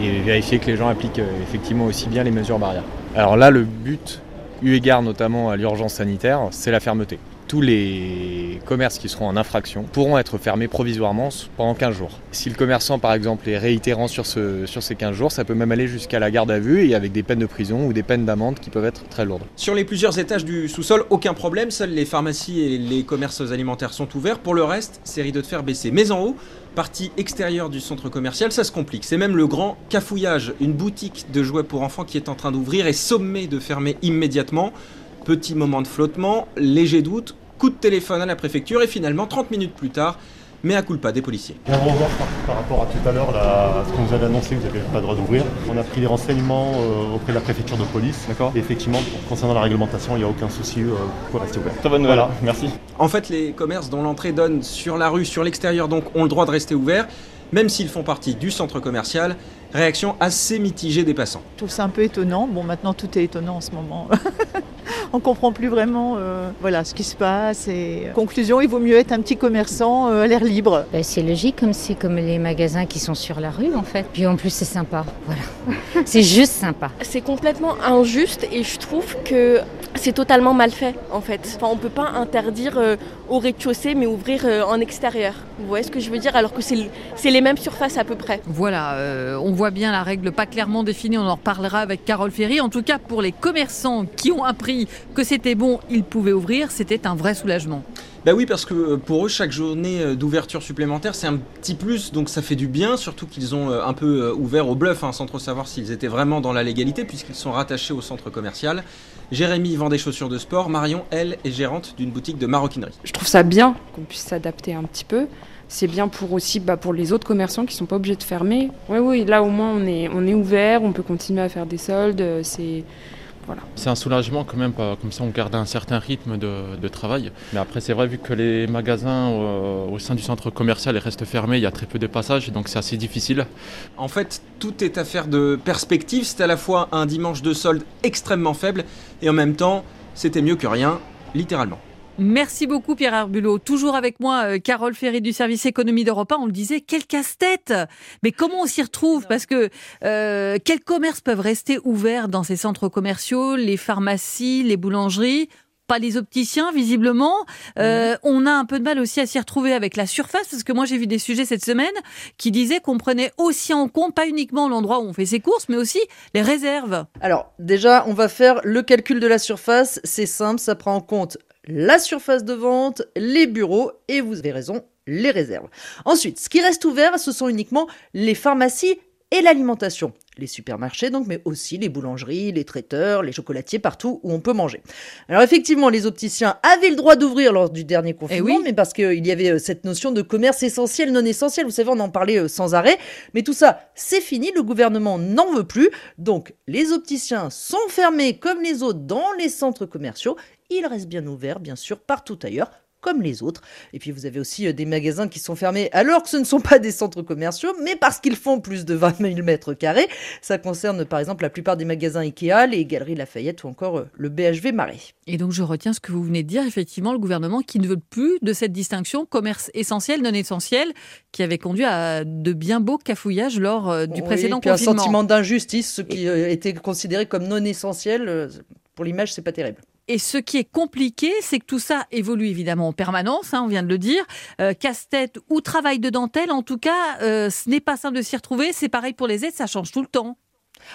S25: et, vérifier que les gens appliquent euh, effectivement aussi bien les mesures barrières. Alors là, le but, eu égard notamment à l'urgence sanitaire, c'est la fermeté. Tous les commerces qui seront en infraction pourront être fermés provisoirement pendant 15 jours. Si le commerçant, par exemple, est réitérant sur, sur ces 15 jours, ça peut même aller jusqu'à la garde à vue et avec des peines de prison ou des peines d'amende qui peuvent être très lourdes.
S24: Sur les plusieurs étages du sous-sol, aucun problème. Seules les pharmacies et les commerces alimentaires sont ouverts. Pour le reste, c'est rideau de fer baissé. Mais en haut, partie extérieure du centre commercial, ça se complique. C'est même le grand cafouillage. Une boutique de jouets pour enfants qui est en train d'ouvrir et sommée de fermer immédiatement. Petit moment de flottement, léger doute, coup de téléphone à la préfecture et finalement 30 minutes plus tard, mais à culpa des policiers.
S26: On va revoir par, par, rapport à tout à l'heure, ce qu'on vous avait annoncé, vous n'avez pas le droit d'ouvrir. On a pris des renseignements euh, auprès de la préfecture de police. D'accord. Et effectivement, concernant la réglementation, il n'y a aucun souci euh, pour rester ouvert.
S24: Très bonne nouvelle. Voilà, merci. En fait, les commerces dont l'entrée donne sur la rue, sur l'extérieur, donc ont le droit de rester ouverts, même s'ils font partie du centre commercial. Réaction assez mitigée des passants.
S27: Je trouve ça un peu étonnant. Bon, maintenant tout est étonnant en ce moment. on comprend plus vraiment euh, voilà, ce qui se passe. Et conclusion, il vaut mieux être un petit commerçant euh, à l'air libre.
S28: Ben, c'est logique, comme c'est comme les magasins qui sont sur la rue en fait. Puis en plus, c'est sympa. Voilà. c'est juste sympa.
S29: C'est complètement injuste et je trouve que c'est totalement mal fait en fait. Enfin, on peut pas interdire euh, au rez-de-chaussée mais ouvrir euh, en extérieur. Vous voyez ce que je veux dire? Alors que c'est les mêmes surfaces à peu près.
S3: Voilà, euh, on voit bien la règle pas clairement définie, on en reparlera avec Carole Ferry. En tout cas, pour les commerçants qui ont appris que c'était bon, ils pouvaient ouvrir, c'était un vrai soulagement.
S24: Bah oui, parce que pour eux, chaque journée d'ouverture supplémentaire, c'est un petit plus, donc ça fait du bien, surtout qu'ils ont un peu ouvert au bluff, hein, sans trop savoir s'ils étaient vraiment dans la légalité, puisqu'ils sont rattachés au centre commercial. Jérémy vend des chaussures de sport, Marion, elle, est gérante d'une boutique de maroquinerie.
S30: Je trouve ça bien qu'on puisse s'adapter un petit peu. C'est bien pour aussi bah, pour les autres commerçants qui ne sont pas obligés de fermer. Oui, oui, là au moins on est, on est ouvert, on peut continuer à faire des soldes. C'est
S31: c'est un soulagement quand même, comme ça on garde un certain rythme de, travail. Mais après c'est vrai, vu que les magasins euh, au sein du centre commercial restent fermés, il y a très peu de passages, donc c'est assez difficile.
S24: En fait, tout est affaire de perspective. C'est à la fois un dimanche de solde extrêmement faible, et en même temps, c'était mieux que rien, littéralement.
S3: Merci beaucoup Pierre Herbulot. Toujours avec moi, euh, Carole Ferry du service économie d'Europe 1. On le disait, quel casse-tête Mais comment on s'y retrouve? Parce que euh, quels commerces peuvent rester ouverts dans ces centres commerciaux? Les pharmacies, les boulangeries? Pas les opticiens, visiblement. Euh, on a un peu de mal aussi à s'y retrouver avec la surface, parce que moi j'ai vu des sujets cette semaine qui disaient qu'on prenait aussi en compte, pas uniquement l'endroit où on fait ses courses, mais aussi les réserves.
S23: Alors déjà, on va faire le calcul de la surface. C'est simple, ça prend en compte la surface de vente, les bureaux et vous avez raison, les réserves. Ensuite, ce qui reste ouvert, ce sont uniquement les pharmacies et l'alimentation. les supermarchés donc, mais aussi les boulangeries, les traiteurs, les chocolatiers, partout où on peut manger. Alors effectivement, les opticiens avaient le droit d'ouvrir lors du dernier confinement, mais parce qu'il y avait euh, cette notion de commerce essentiel, non essentiel, vous savez, on en parlait euh, sans arrêt, mais tout ça, c'est fini, le gouvernement n'en veut plus, donc les opticiens sont fermés comme les autres dans les centres commerciaux, ils restent bien ouverts, bien sûr, partout ailleurs, comme les autres. Et puis vous avez aussi euh, des magasins qui sont fermés alors que ce ne sont pas des centres commerciaux, mais parce qu'ils font plus de 20 000 mètres carrés. Ça concerne par exemple la plupart des magasins Ikea, les Galeries Lafayette ou encore euh, le BHV Marais.
S3: Et donc je retiens ce que vous venez de dire, effectivement, le gouvernement qui ne veut plus de cette distinction commerce essentiel, non essentiel, qui avait conduit à de bien beaux cafouillages lors euh, du précédent
S23: puis
S3: confinement.
S23: un sentiment d'injustice, ce qui était considéré comme non essentiel, pour l'image, c'est pas terrible.
S3: Et ce qui est compliqué, c'est que tout ça évolue évidemment en permanence, hein, on vient de le dire. Euh, casse-tête ou travail de dentelle, en tout cas, euh, ce n'est pas simple de s'y retrouver. C'est pareil pour les aides, ça change tout le temps.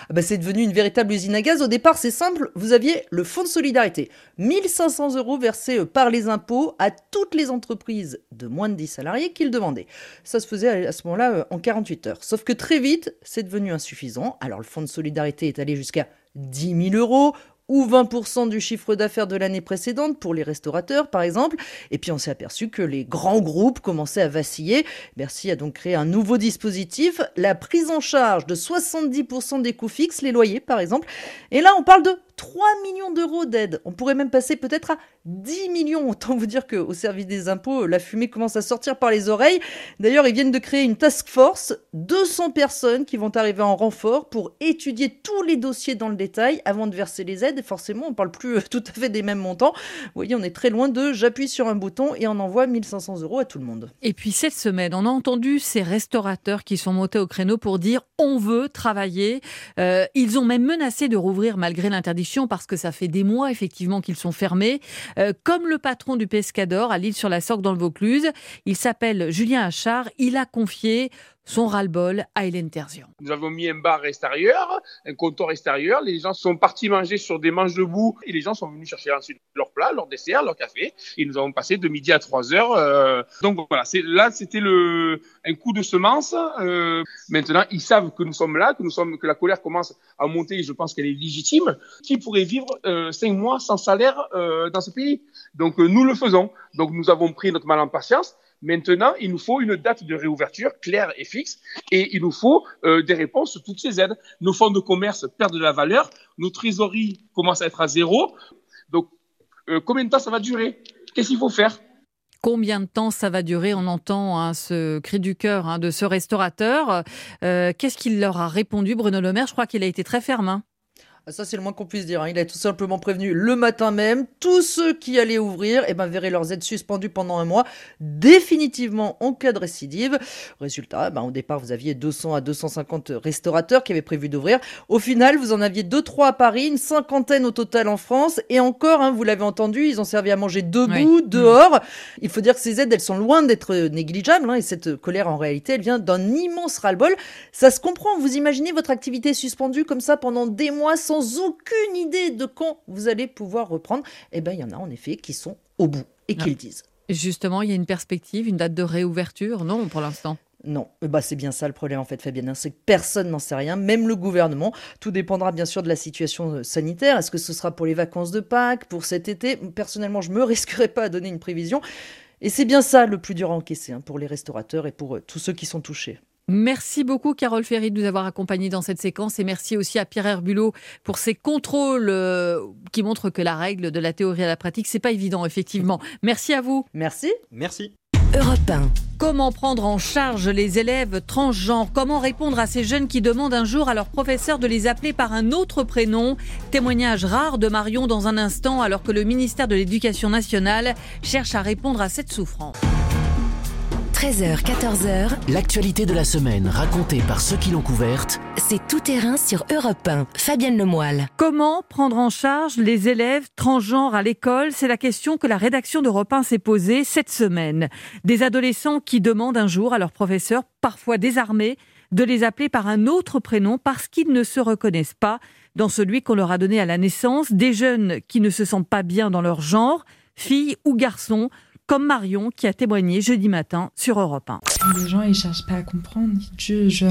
S23: Ah bah c'est devenu une véritable usine à gaz. Au départ, c'est simple, vous aviez le fonds de solidarité. 1500 euros versés euh, par les impôts à toutes les entreprises de moins de 10 salariés qui le demandaient. Ça se faisait à ce moment-là en 48 heures. Sauf que très vite, c'est devenu insuffisant. Alors le fonds de solidarité est allé jusqu'à 10 000 euros ou 20% du chiffre d'affaires de l'année précédente pour les restaurateurs par exemple. Et puis on s'est aperçu que les grands groupes commençaient à vaciller. Bercy a donc créé un nouveau dispositif, la prise en charge de 70% des coûts fixes, les loyers par exemple. Et là on parle de 3 millions d'euros d'aide. On pourrait même passer peut-être à 10 millions. Autant vous dire qu'au service des impôts, la fumée commence à sortir par les oreilles. D'ailleurs, ils viennent de créer une task force, 200 personnes qui vont arriver en renfort pour étudier tous les dossiers dans le détail avant de verser les aides. Forcément, on ne parle plus tout à fait des mêmes montants. Vous voyez, on est très loin de j'appuie sur un bouton et on envoie 1500 euros à tout le monde.
S3: Et puis cette semaine, on a entendu ces restaurateurs qui sont montés au créneau pour dire on veut travailler. Euh, ils ont même menacé de rouvrir malgré l'interdiction parce que ça fait des mois effectivement qu'ils sont fermés. Euh, comme le patron du Pescador à l'île sur la Sorgue dans le Vaucluse, il s'appelle Julien Achard. Il a confié son ras-le-bol à Hélène Terzian.
S32: Nous avons mis un bar extérieur, un comptoir extérieur. Les gens sont partis manger sur des manches debout et les gens sont venus chercher ensuite leur plat, leur dessert, leur café. Et nous avons passé de midi à 3 heures. Euh, donc voilà, là c'était un coup de semence. Euh, maintenant, ils savent que nous sommes là, que nous sommes, que la colère commence à monter. Et je pense qu'elle est légitime. Qui pourrait vivre euh, cinq mois sans salaire euh, dans ce pays? Donc euh, nous le faisons. Donc nous avons pris notre mal en patience. Maintenant, il nous faut une date de réouverture claire et fixe et il nous faut euh, des réponses sur toutes ces aides. Nos fonds de commerce perdent de la valeur, nos trésoreries commencent à être à zéro. Donc, euh, combien de temps ça va durer? Qu'est-ce qu'il faut faire?
S3: Combien de temps ça va durer? On entend hein, ce cri du cœur hein, de ce restaurateur. Euh, Qu'est-ce qu'il leur a répondu, Bruno Le Maire? Je crois qu'il a été très ferme. Hein.
S23: Ah, ça, c'est le moins qu'on puisse dire. Hein. Il a tout simplement prévenu le matin même tous ceux qui allaient ouvrir eh ben, verraient leurs aides suspendues pendant un mois, définitivement en cas de récidive. Résultat, ben, au départ, vous aviez 200 à 250 restaurateurs qui avaient prévu d'ouvrir. Au final, vous en aviez 2-3 à Paris, une cinquantaine au total en France. Et encore, hein, vous l'avez entendu, ils ont servi à manger debout, dehors. Il faut dire que ces aides, elles sont loin d'être négligeables. Hein, et cette colère, en réalité, elle vient d'un immense ras-le-bol. Ça se comprend. Vous imaginez votre activité suspendue comme ça pendant des mois sans sans aucune idée de quand vous allez pouvoir reprendre, eh ben il y en a en effet qui sont au bout et qui
S3: Ah.
S23: le disent.
S3: Justement, il y a une perspective, une date de réouverture Non, pour l'instant?
S23: Non, bah c'est bien ça le problème en fait, Fabienne, hein, c'est que personne n'en sait rien, même le gouvernement. Tout dépendra bien sûr de la situation euh, sanitaire. Est-ce que ce sera pour les vacances de Pâques, pour cet été? Personnellement, je me risquerai pas à donner une prévision. Et c'est bien ça le plus dur à encaisser hein, pour les restaurateurs et pour euh, tous ceux qui sont touchés.
S3: Merci beaucoup, Carole Ferry, de nous avoir accompagnés dans cette séquence. Et merci aussi à Pierre Herbulot pour ses contrôles euh, qui montrent que la règle de la théorie à la pratique, c'est pas évident, effectivement. Merci à vous.
S23: Merci.
S24: Merci.
S1: Europe 1.
S3: Comment prendre en charge les élèves transgenres? Comment répondre à ces jeunes qui demandent un jour à leur professeur de les appeler par un autre prénom? Témoignage rare de Marion dans un instant alors que le ministère de l'Éducation nationale cherche à répondre à cette souffrance.
S1: 13h, 14h,
S2: L'actualité de la semaine racontée par ceux qui l'ont couverte.
S1: c'est tout terrain sur Europe 1. Fabienne Lemoyle.
S3: Comment prendre en charge les élèves transgenres à l'école? C'est la question que la rédaction d'Europe 1 s'est posée cette semaine. Des adolescents qui demandent un jour à leur professeur, parfois désarmés, de les appeler par un autre prénom parce qu'ils ne se reconnaissent pas dans celui qu'on leur a donné à la naissance. Des jeunes qui ne se sentent pas bien dans leur genre, filles ou garçons, comme Marion qui a témoigné jeudi matin sur Europe 1.
S33: Les gens, ils cherchent pas à comprendre. Je, je,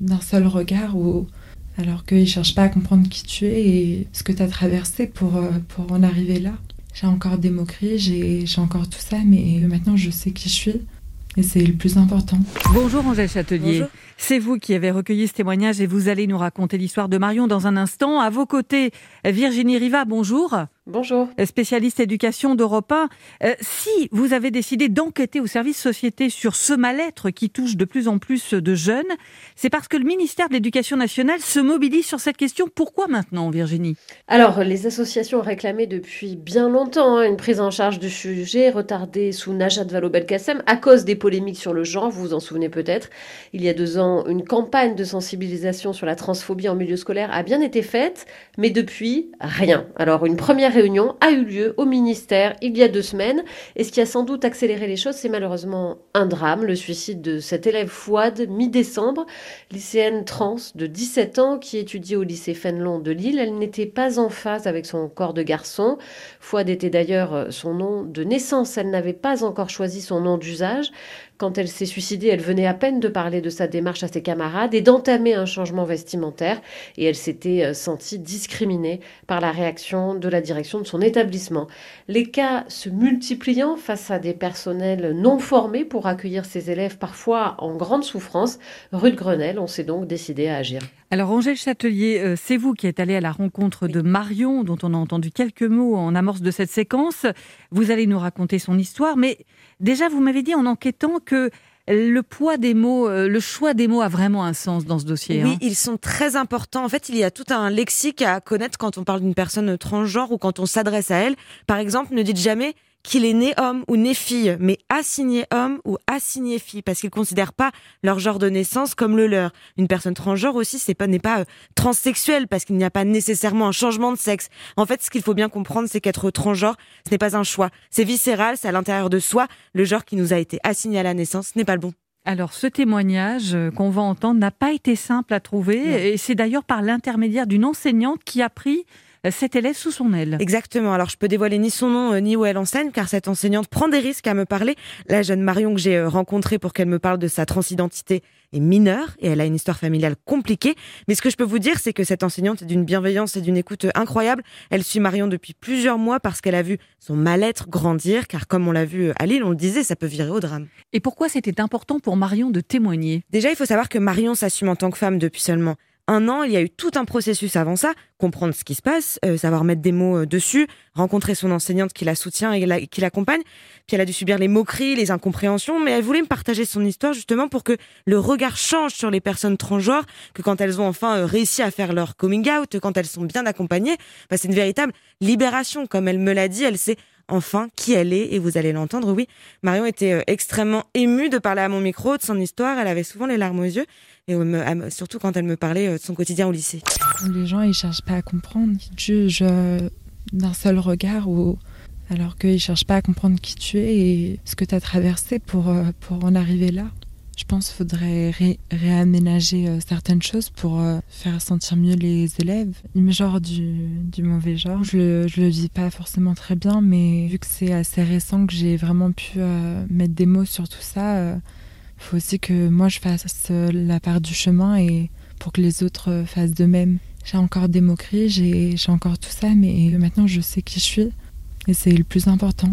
S33: d'un seul regard ou alors qu'ils cherchent pas à comprendre qui tu es et ce que tu as traversé pour, euh, pour en arriver là. J'ai encore des moqueries, j'ai encore tout ça, mais maintenant je sais qui je suis. Et c'est le plus important.
S3: Bonjour Angèle Châtelier. C'est vous qui avez recueilli ce témoignage et vous allez nous raconter l'histoire de Marion dans un instant. À vos côtés, Virginie Riva, bonjour.
S34: Bonjour.
S3: Spécialiste éducation d'Europe 1. Euh, si vous avez décidé d'enquêter au service société sur ce mal-être qui touche de plus en plus de jeunes, c'est parce que le ministère de l'Éducation nationale se mobilise sur cette question. Pourquoi maintenant, Virginie?
S34: Alors, les associations ont réclamé depuis bien longtemps hein, une prise en charge du sujet retardée sous Najat Vallaud-Belkacem à cause des polémiques sur le genre, vous vous en souvenez peut-être. Il y a deux ans, une campagne de sensibilisation sur la transphobie en milieu scolaire a bien été faite, mais depuis, rien. Alors, une première réunion a eu lieu au ministère il y a deux semaines. Et ce qui a sans doute accéléré les choses, c'est malheureusement un drame, le suicide de cette élève Fouad, mi-décembre, lycéenne trans de 17 ans qui étudie au lycée Fénelon de Lille. Elle n'était pas en phase avec son corps de garçon. Fouad était d'ailleurs son nom de naissance. Elle n'avait pas encore choisi son nom d'usage. Quand elle s'est suicidée, elle venait à peine de parler de sa démarche à ses camarades et d'entamer un changement vestimentaire. Et elle s'était euh, sentie discriminée par la réaction de la direction de son établissement. Les cas se multipliant face à des personnels non formés pour accueillir ces élèves parfois en grande souffrance, rue de Grenelle, on s'est donc décidé à agir.
S3: Alors Angèle Châtelier, euh, c'est vous qui êtes allée à la rencontre de Marion, dont on a entendu quelques mots en amorce de cette séquence. Vous allez nous raconter son histoire, mais déjà vous m'avez dit en enquêtant que le poids des mots, euh, le choix des mots a vraiment un sens dans ce dossier.
S35: Oui,
S3: hein.
S35: ils sont très importants. En fait, il y a tout un lexique à connaître quand on parle d'une personne transgenre ou quand on s'adresse à elle. Par exemple, ne dites jamais qu'il est né homme ou né fille, mais assigné homme ou assigné fille, parce qu'ils considèrent pas leur genre de naissance comme le leur. Une personne transgenre aussi, c'est pas n'est pas euh, transsexuelle, parce qu'il n'y a pas nécessairement un changement de sexe. En fait, ce qu'il faut bien comprendre, c'est qu'être transgenre, ce n'est pas un choix. C'est viscéral, c'est à l'intérieur de soi. Le genre qui nous a été assigné à la naissance n'est pas le bon.
S3: Alors, ce témoignage euh, qu'on va entendre n'a pas été simple à trouver, et c'est d'ailleurs par l'intermédiaire d'une enseignante qui a pris cet élève sous son aile.
S35: Exactement. Alors, je peux dévoiler ni son nom euh, ni où elle enseigne, car cette enseignante prend des risques à me parler. La jeune Marion que j'ai euh, rencontrée pour qu'elle me parle de sa transidentité est mineure et elle a une histoire familiale compliquée. Mais ce que je peux vous dire, c'est que cette enseignante est d'une bienveillance et d'une écoute incroyable. Elle suit Marion depuis plusieurs mois parce qu'elle a vu son mal-être grandir, car comme on l'a vu à Lille, on le disait, ça peut virer au drame.
S3: Et pourquoi c'était important pour Marion de témoigner?
S35: Déjà, il faut savoir que Marion s'assume en tant que femme depuis seulement un an, il y a eu tout un processus avant ça, comprendre ce qui se passe, euh, savoir mettre des mots euh, dessus, rencontrer son enseignante qui la soutient et qui l'accompagne. Puis elle a dû subir les moqueries, les incompréhensions, mais elle voulait me partager son histoire justement pour que le regard change sur les personnes transgenres, que quand elles ont enfin euh, réussi à faire leur coming out, quand elles sont bien accompagnées, bah, c'est une véritable libération. Comme elle me l'a dit, elle sait enfin qui elle est et vous allez l'entendre. Oui, Marion était extrêmement émue de parler à mon micro de son histoire. Elle avait souvent les larmes aux yeux et surtout quand elle me parlait de son quotidien au lycée.
S33: Les gens, ils cherchent pas à comprendre, ils jugent euh, d'un seul regard ou alors qu'ils cherchent pas à comprendre qui tu es et ce que tu as traversé pour, euh, pour en arriver là. Je pense qu'il faudrait réaménager euh, certaines choses pour faire sentir mieux les élèves. Me genre du, mauvais genre. Je le, le vis pas forcément très bien, mais vu que c'est assez récent que j'ai vraiment pu mettre des mots sur tout ça, faut aussi que moi je fasse la part du chemin et pour que les autres fassent de même. J'ai encore des moqueries, j'ai encore tout ça, mais maintenant je sais qui je suis. Et c'est le plus important.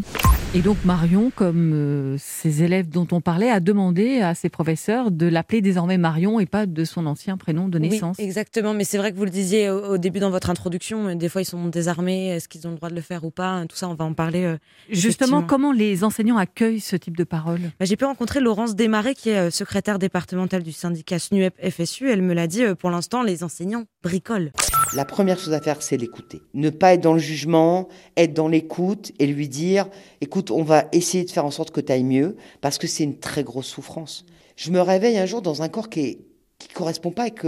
S3: Et donc Marion, comme euh, ces élèves dont on parlait, a demandé à ses professeurs de l'appeler désormais Marion et pas de son ancien prénom de naissance.
S35: Oui, exactement. Mais c'est vrai que vous le disiez au, début dans votre introduction, euh, des fois ils sont désarmés, est-ce qu'ils ont le droit de le faire ou pas? Tout ça, on va en parler. Euh,
S3: Justement, comment les enseignants accueillent ce type de parole?
S35: Bah, J'ai pu rencontrer Laurence Desmarais, qui est secrétaire départementale du syndicat SNUEP FSU. Elle me l'a dit, pour l'instant, les enseignants bricolent.
S36: La première chose à faire, c'est l'écouter. Ne pas être dans le jugement, être dans l'écoute et lui dire, écoute, on va essayer de faire en sorte que tu ailles mieux, parce que c'est une très grosse souffrance. Je me réveille un jour dans un corps qui est qui correspond pas avec,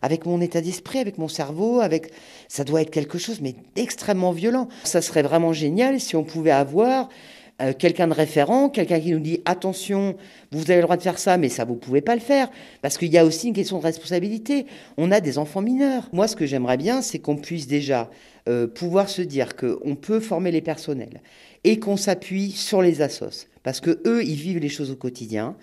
S36: avec mon état d'esprit, avec mon cerveau, avec ça doit être quelque chose mais extrêmement violent. Ça serait vraiment génial si on pouvait avoir euh, quelqu'un de référent, quelqu'un qui nous dit attention, vous avez le droit de faire ça, mais ça vous pouvez pas le faire, parce qu'il y a aussi une question de responsabilité. On a des enfants mineurs. Moi, ce que j'aimerais bien, c'est qu'on puisse déjà euh, pouvoir se dire qu'on peut former les personnels et qu'on s'appuie sur les assos parce que eux, ils vivent les choses au quotidien.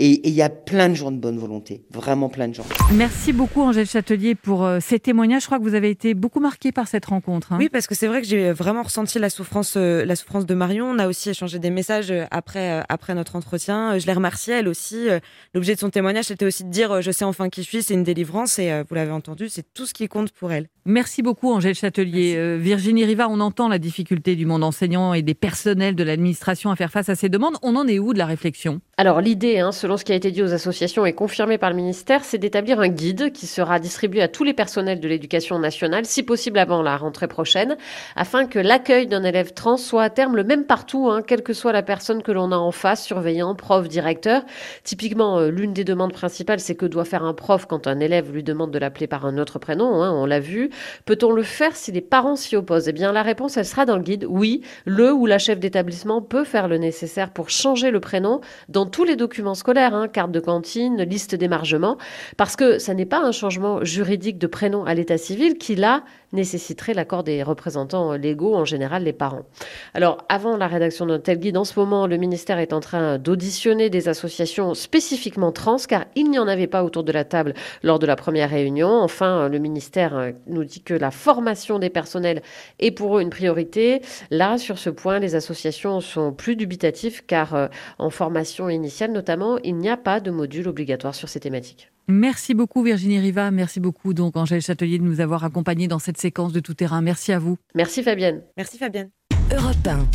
S36: Et il y a plein de gens de bonne volonté, vraiment plein de gens.
S3: Merci beaucoup Angèle Châtelier pour euh, ces témoignages. Je crois que vous avez été beaucoup marqué par cette rencontre. Hein.
S35: Oui, parce que c'est vrai que j'ai vraiment ressenti la souffrance, euh, la souffrance de Marion. On a aussi échangé des messages euh, après, après notre entretien. Je l'ai remerciée elle aussi. L'objet de son témoignage, c'était aussi de dire je sais enfin qui je suis, c'est une délivrance et vous l'avez entendu, c'est tout ce qui compte pour elle.
S3: Merci beaucoup Angèle Châtelier. Virginie Riva, on entend la difficulté du monde enseignant et des personnels de l'administration à faire face à ces demandes. On en est où de la réflexion?
S34: Alors l'idée, hein, selon ce qui a été dit aux associations et confirmé par le ministère, c'est d'établir un guide qui sera distribué à tous les personnels de l'éducation nationale, si possible avant la rentrée prochaine, afin que l'accueil d'un élève trans soit à terme le même partout, hein, quelle que soit la personne que l'on a en face, surveillant, prof, directeur. Typiquement, euh, l'une des demandes principales, c'est que doit faire un prof quand un élève lui demande de l'appeler par un autre prénom, hein, on l'a vu. Peut-on le faire si les parents s'y opposent? Eh bien, la réponse, elle sera dans le guide. Oui, le ou la chef d'établissement peut faire le nécessaire pour changer le prénom dans tous les documents scolaires, hein, carte de cantine, liste d'émargement, parce que ça n'est pas un changement juridique de prénom à l'état civil qui, là, nécessiterait l'accord des représentants légaux, en général les parents. Alors, avant la rédaction d'un tel guide, en ce moment, le ministère est en train d'auditionner des associations spécifiquement trans, car il n'y en avait pas autour de la table lors de la première réunion. Enfin, le ministère nous dit que la formation des personnels est pour eux une priorité. Là, sur ce point, les associations sont plus dubitatives, car euh, en formation initiale notamment, il n'y a pas de module obligatoire sur ces thématiques.
S3: Merci beaucoup Virginie Riva, merci beaucoup donc Angèle Châtelier de nous avoir accompagnés dans cette séquence de tout terrain. Merci à vous.
S34: Merci Fabienne.
S35: Merci Fabienne.
S1: Europe 1.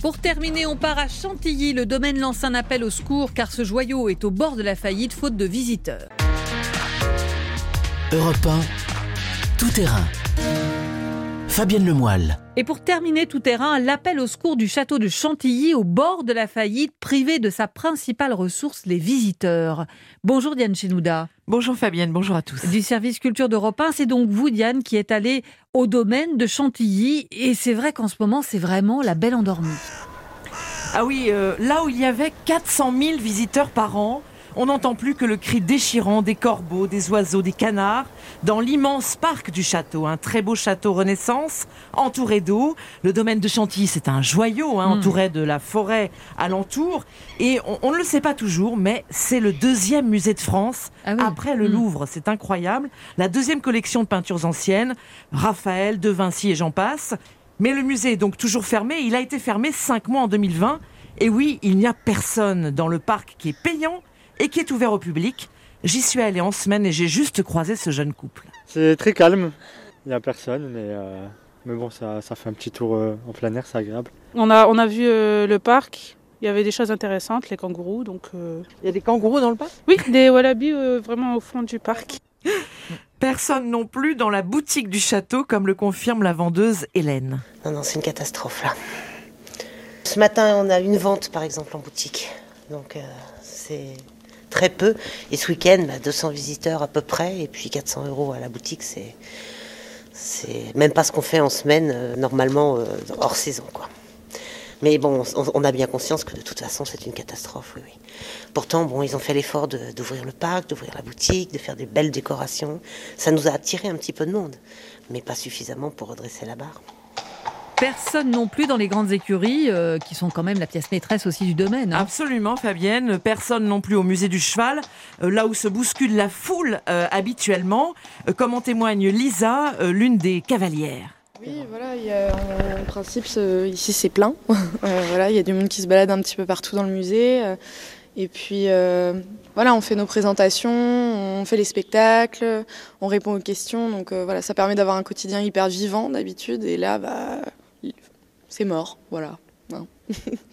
S3: Pour terminer, on part à Chantilly. Le domaine lance un appel au secours car ce joyau est au bord de la faillite faute de visiteurs.
S2: Europe 1, tout terrain. Fabienne Lemoyle.
S3: Et pour terminer tout terrain, l'appel au secours du château de Chantilly au bord de la faillite, privé de sa principale ressource, les visiteurs. Bonjour Diane Chenouda.
S37: Bonjour Fabienne, bonjour à tous.
S3: Du service culture d'Europe 1, c'est donc vous Diane qui êtes allée au domaine de Chantilly et c'est vrai qu'en ce moment c'est vraiment la belle endormie.
S37: Ah oui, euh, là où il y avait 400 000 visiteurs par an, on n'entend plus que le cri déchirant des corbeaux, des oiseaux, des canards, dans l'immense parc du château, un très beau château Renaissance, entouré d'eau. Le domaine de Chantilly, c'est un joyau, hein,
S3: Hmm.
S37: entouré de la forêt alentour. Et on, on ne le sait pas toujours, mais c'est le deuxième musée de France,
S3: Ah
S37: après le
S3: Hmm.
S37: Louvre. C'est incroyable. La deuxième collection de peintures anciennes, Raphaël, De Vinci et j'en passe. Mais le musée est donc toujours fermé. Il a été fermé cinq mois en 2020. Et oui, il n'y a personne dans le parc qui est payant et qui est ouvert au public. J'y suis allée en semaine et j'ai juste croisé ce jeune couple.
S38: C'est très calme, il n'y a personne, mais, euh, mais bon, ça, ça fait un petit tour euh, en plein air, c'est agréable.
S39: On a, on a vu euh, le parc, il y avait des choses intéressantes, les kangourous. Donc,
S37: Il y a des kangourous dans le parc?
S39: Oui, des wallabies euh, vraiment au fond du parc.
S37: Personne non plus dans la boutique du château, comme le confirme la vendeuse Hélène.
S40: Non, non, c'est une catastrophe là. Ce matin, on a une vente par exemple en boutique. Donc euh, c'est très peu. Et ce week-end, bah, 200 visiteurs à peu près. Et puis 400 euros à la boutique, c'est. Même pas ce qu'on fait en semaine, euh, normalement euh, hors saison. quoi. Mais bon, on, a bien conscience que de toute façon, c'est une catastrophe. Oui, oui. Pourtant, bon, ils ont fait l'effort d'ouvrir le parc, d'ouvrir la boutique, de faire des belles décorations. Ça nous a attiré un petit peu de monde, mais pas suffisamment pour redresser la barre.
S3: Personne non plus dans les grandes écuries, euh, qui sont quand même la pièce maîtresse aussi du domaine. hein.
S37: Absolument, Fabienne. Personne non plus au musée du cheval, euh, là où se bouscule la foule euh, habituellement, euh, comme en témoigne Lisa, euh, l'une des cavalières.
S41: Oui, voilà, il y a- en principe, ici c'est plein. Euh, voilà, il y a du monde qui se balade un petit peu partout dans le musée. euh, et puis, euh, voilà, on fait nos présentations, on fait les spectacles, on répond aux questions. Donc, euh, voilà, ça permet d'avoir un quotidien hyper vivant d'habitude. Et là, bah, c'est mort, voilà. Hein.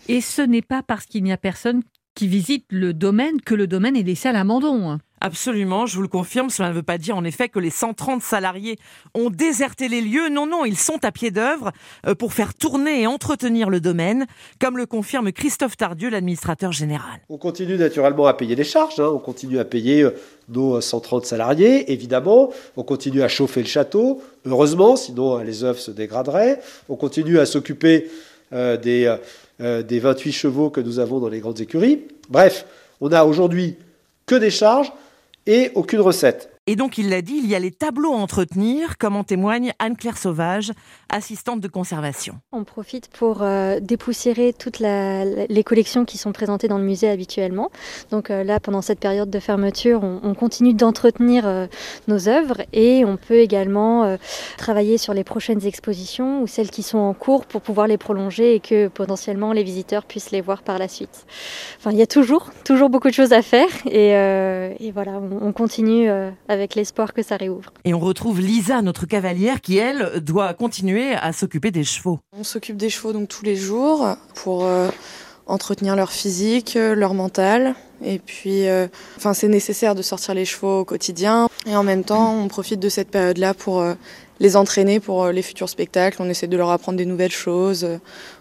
S3: Et ce n'est pas parce qu'il n'y a personne qui visite le domaine que le domaine est laissé à l'abandon.
S37: Absolument, je vous le confirme, cela ne veut pas dire en effet que les 130 salariés ont déserté les lieux. Non, non, ils sont à pied d'œuvre euh, pour faire tourner et entretenir le domaine, comme le confirme Christophe Tardieu, l'administrateur général.
S42: On continue naturellement à payer les charges, hein. on continue à payer euh, nos 130 salariés, évidemment, on continue à chauffer le château, heureusement, sinon euh, les œuvres se dégraderaient, on continue à s'occuper euh, des, euh, euh, des 28 chevaux que nous avons dans les grandes écuries. Bref, on a aujourd'hui que des charges et aucune recette.
S37: Et donc, il l'a dit, il y a les tableaux à entretenir, comme en témoigne Anne-Claire Sauvage, assistante de conservation.
S43: On profite pour euh, dépoussiérer toutes les collections qui sont présentées dans le musée habituellement. Donc euh, là, pendant cette période de fermeture, on, on continue d'entretenir euh, nos œuvres et on peut également travailler sur les prochaines expositions ou celles qui sont en cours pour pouvoir les prolonger et que potentiellement les visiteurs puissent les voir par la suite. Enfin, il y a toujours, toujours beaucoup de choses à faire et, voilà, on, on continue euh, avec l'espoir que ça réouvre.
S37: Et on retrouve Lisa, notre cavalière, qui, elle, doit continuer à s'occuper des chevaux.
S41: On s'occupe des chevaux donc tous les jours pour euh, entretenir leur physique, euh, leur mental. Et puis, euh, enfin, c'est nécessaire de sortir les chevaux au quotidien. Et en même temps, on profite de cette période-là pour euh, les entraîner pour euh, les futurs spectacles. On essaie de leur apprendre des nouvelles choses.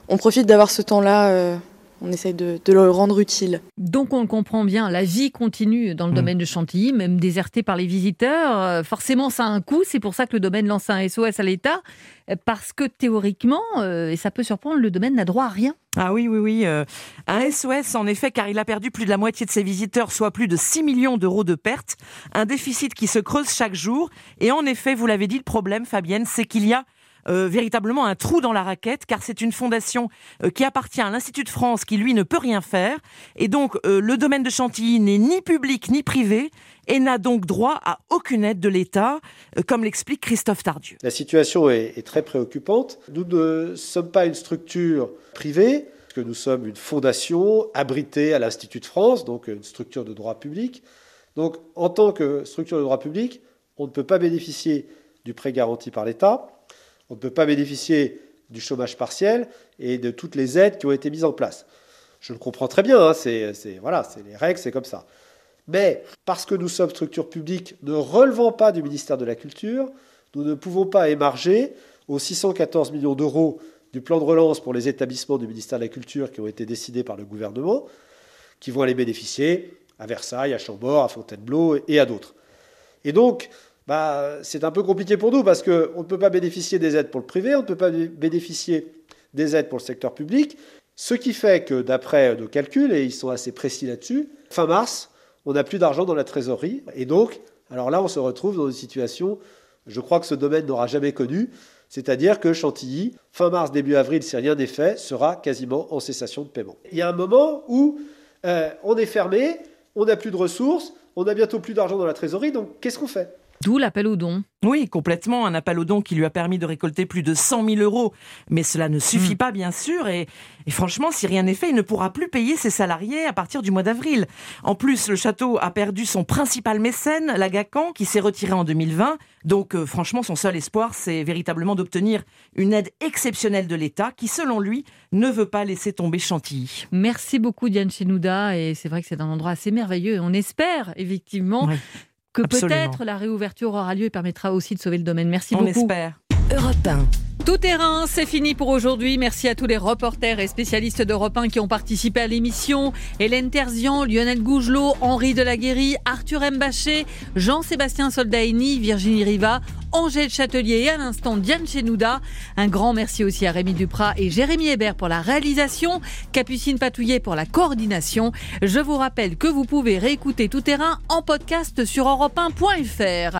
S41: On profite d'avoir ce temps-là. On essaye de, de le rendre utile.
S3: Donc on le comprend bien, la vie continue dans le domaine de Chantilly, même déserté par les visiteurs. Euh, Forcément, ça a un coût. C'est pour ça que le domaine lance un SOS à l'État, euh, parce que théoriquement, euh, et ça peut surprendre, le domaine n'a droit à rien.
S37: Ah oui, oui, oui. euh, un SOS, en effet, car il a perdu plus de la moitié de ses visiteurs, soit plus de 6 millions d'euros de pertes. Un déficit qui se creuse chaque jour. Et en effet, vous l'avez dit, le problème, Fabienne, c'est qu'il y a euh, véritablement un trou dans la raquette, car c'est une fondation euh, qui appartient à l'Institut de France, qui lui ne peut rien faire. Et donc, euh, le domaine de Chantilly n'est ni public ni privé, et n'a donc droit à aucune aide de l'État, comme l'explique Christophe Tardieu.
S42: La situation est, est très préoccupante. Nous ne sommes pas une structure privée, que nous sommes une fondation abritée à l'Institut de France, donc une structure de droit public. Donc, en tant que structure de droit public, on ne peut pas bénéficier du prêt garanti par l'État, on ne peut pas bénéficier du chômage partiel et de toutes les aides qui ont été mises en place. Je le comprends très bien, hein, c'est les règles, c'est comme ça. Mais parce que nous sommes structure publique ne relevant pas du ministère de la Culture, nous ne pouvons pas émarger aux 614 millions d'euros du plan de relance pour les établissements du ministère de la Culture qui ont été décidés par le gouvernement, qui vont aller bénéficier à Versailles, à Chambord, à Fontainebleau et à d'autres. Et donc, bah, c'est un peu compliqué pour nous parce qu'on ne peut pas bénéficier des aides pour le privé, on ne peut pas bé- bénéficier des aides pour le secteur public, ce qui fait que d'après nos calculs, et ils sont assez précis là-dessus, fin mars, on n'a plus d'argent dans la trésorerie. Et donc, alors là, on se retrouve dans une situation, je crois que ce domaine n'aura jamais connu, c'est-à-dire que Chantilly, fin mars, début avril, si rien n'est fait, sera quasiment en cessation de paiement. Il y a un moment où euh, on est fermé, on n'a plus de ressources, on a bientôt plus d'argent dans la trésorerie, donc qu'est-ce qu'on fait?
S3: D'où l'appel aux dons.
S37: Oui, complètement. Un appel aux dons qui lui a permis de récolter plus de 100 000 euros. Mais cela ne suffit pas, bien sûr. Et, et franchement, si rien n'est fait, il ne pourra plus payer ses salariés à partir du mois d'avril. En plus, le château a perdu son principal mécène, l'Agacan, qui s'est retiré en 2020. Donc, euh, franchement, son seul espoir, c'est véritablement d'obtenir une aide exceptionnelle de l'État, qui, selon lui, ne veut pas laisser tomber Chantilly.
S3: Merci beaucoup Diane Chenouda et c'est vrai que c'est un endroit assez merveilleux. On espère effectivement que peut-être la réouverture aura lieu et permettra aussi de sauver le domaine. Merci
S37: On
S3: beaucoup.
S37: espère.
S1: Europe 1.
S3: Tout terrain, c'est fini pour aujourd'hui. Merci à tous les reporters et spécialistes d'Europe 1 qui ont participé à l'émission. Hélène Terzian, Lionel Gougelot, Henri Delaguérie, Arthur Mbaché, Jean-Sébastien Soldaini, Virginie Riva, Angèle Châtelier et à l'instant Diane Chenouda. Un grand merci aussi à Rémi Duprat et Jérémy Hébert pour la réalisation, Capucine Patouillet pour la coordination. Je vous rappelle que vous pouvez réécouter Tout terrain en podcast sur europe1.fr.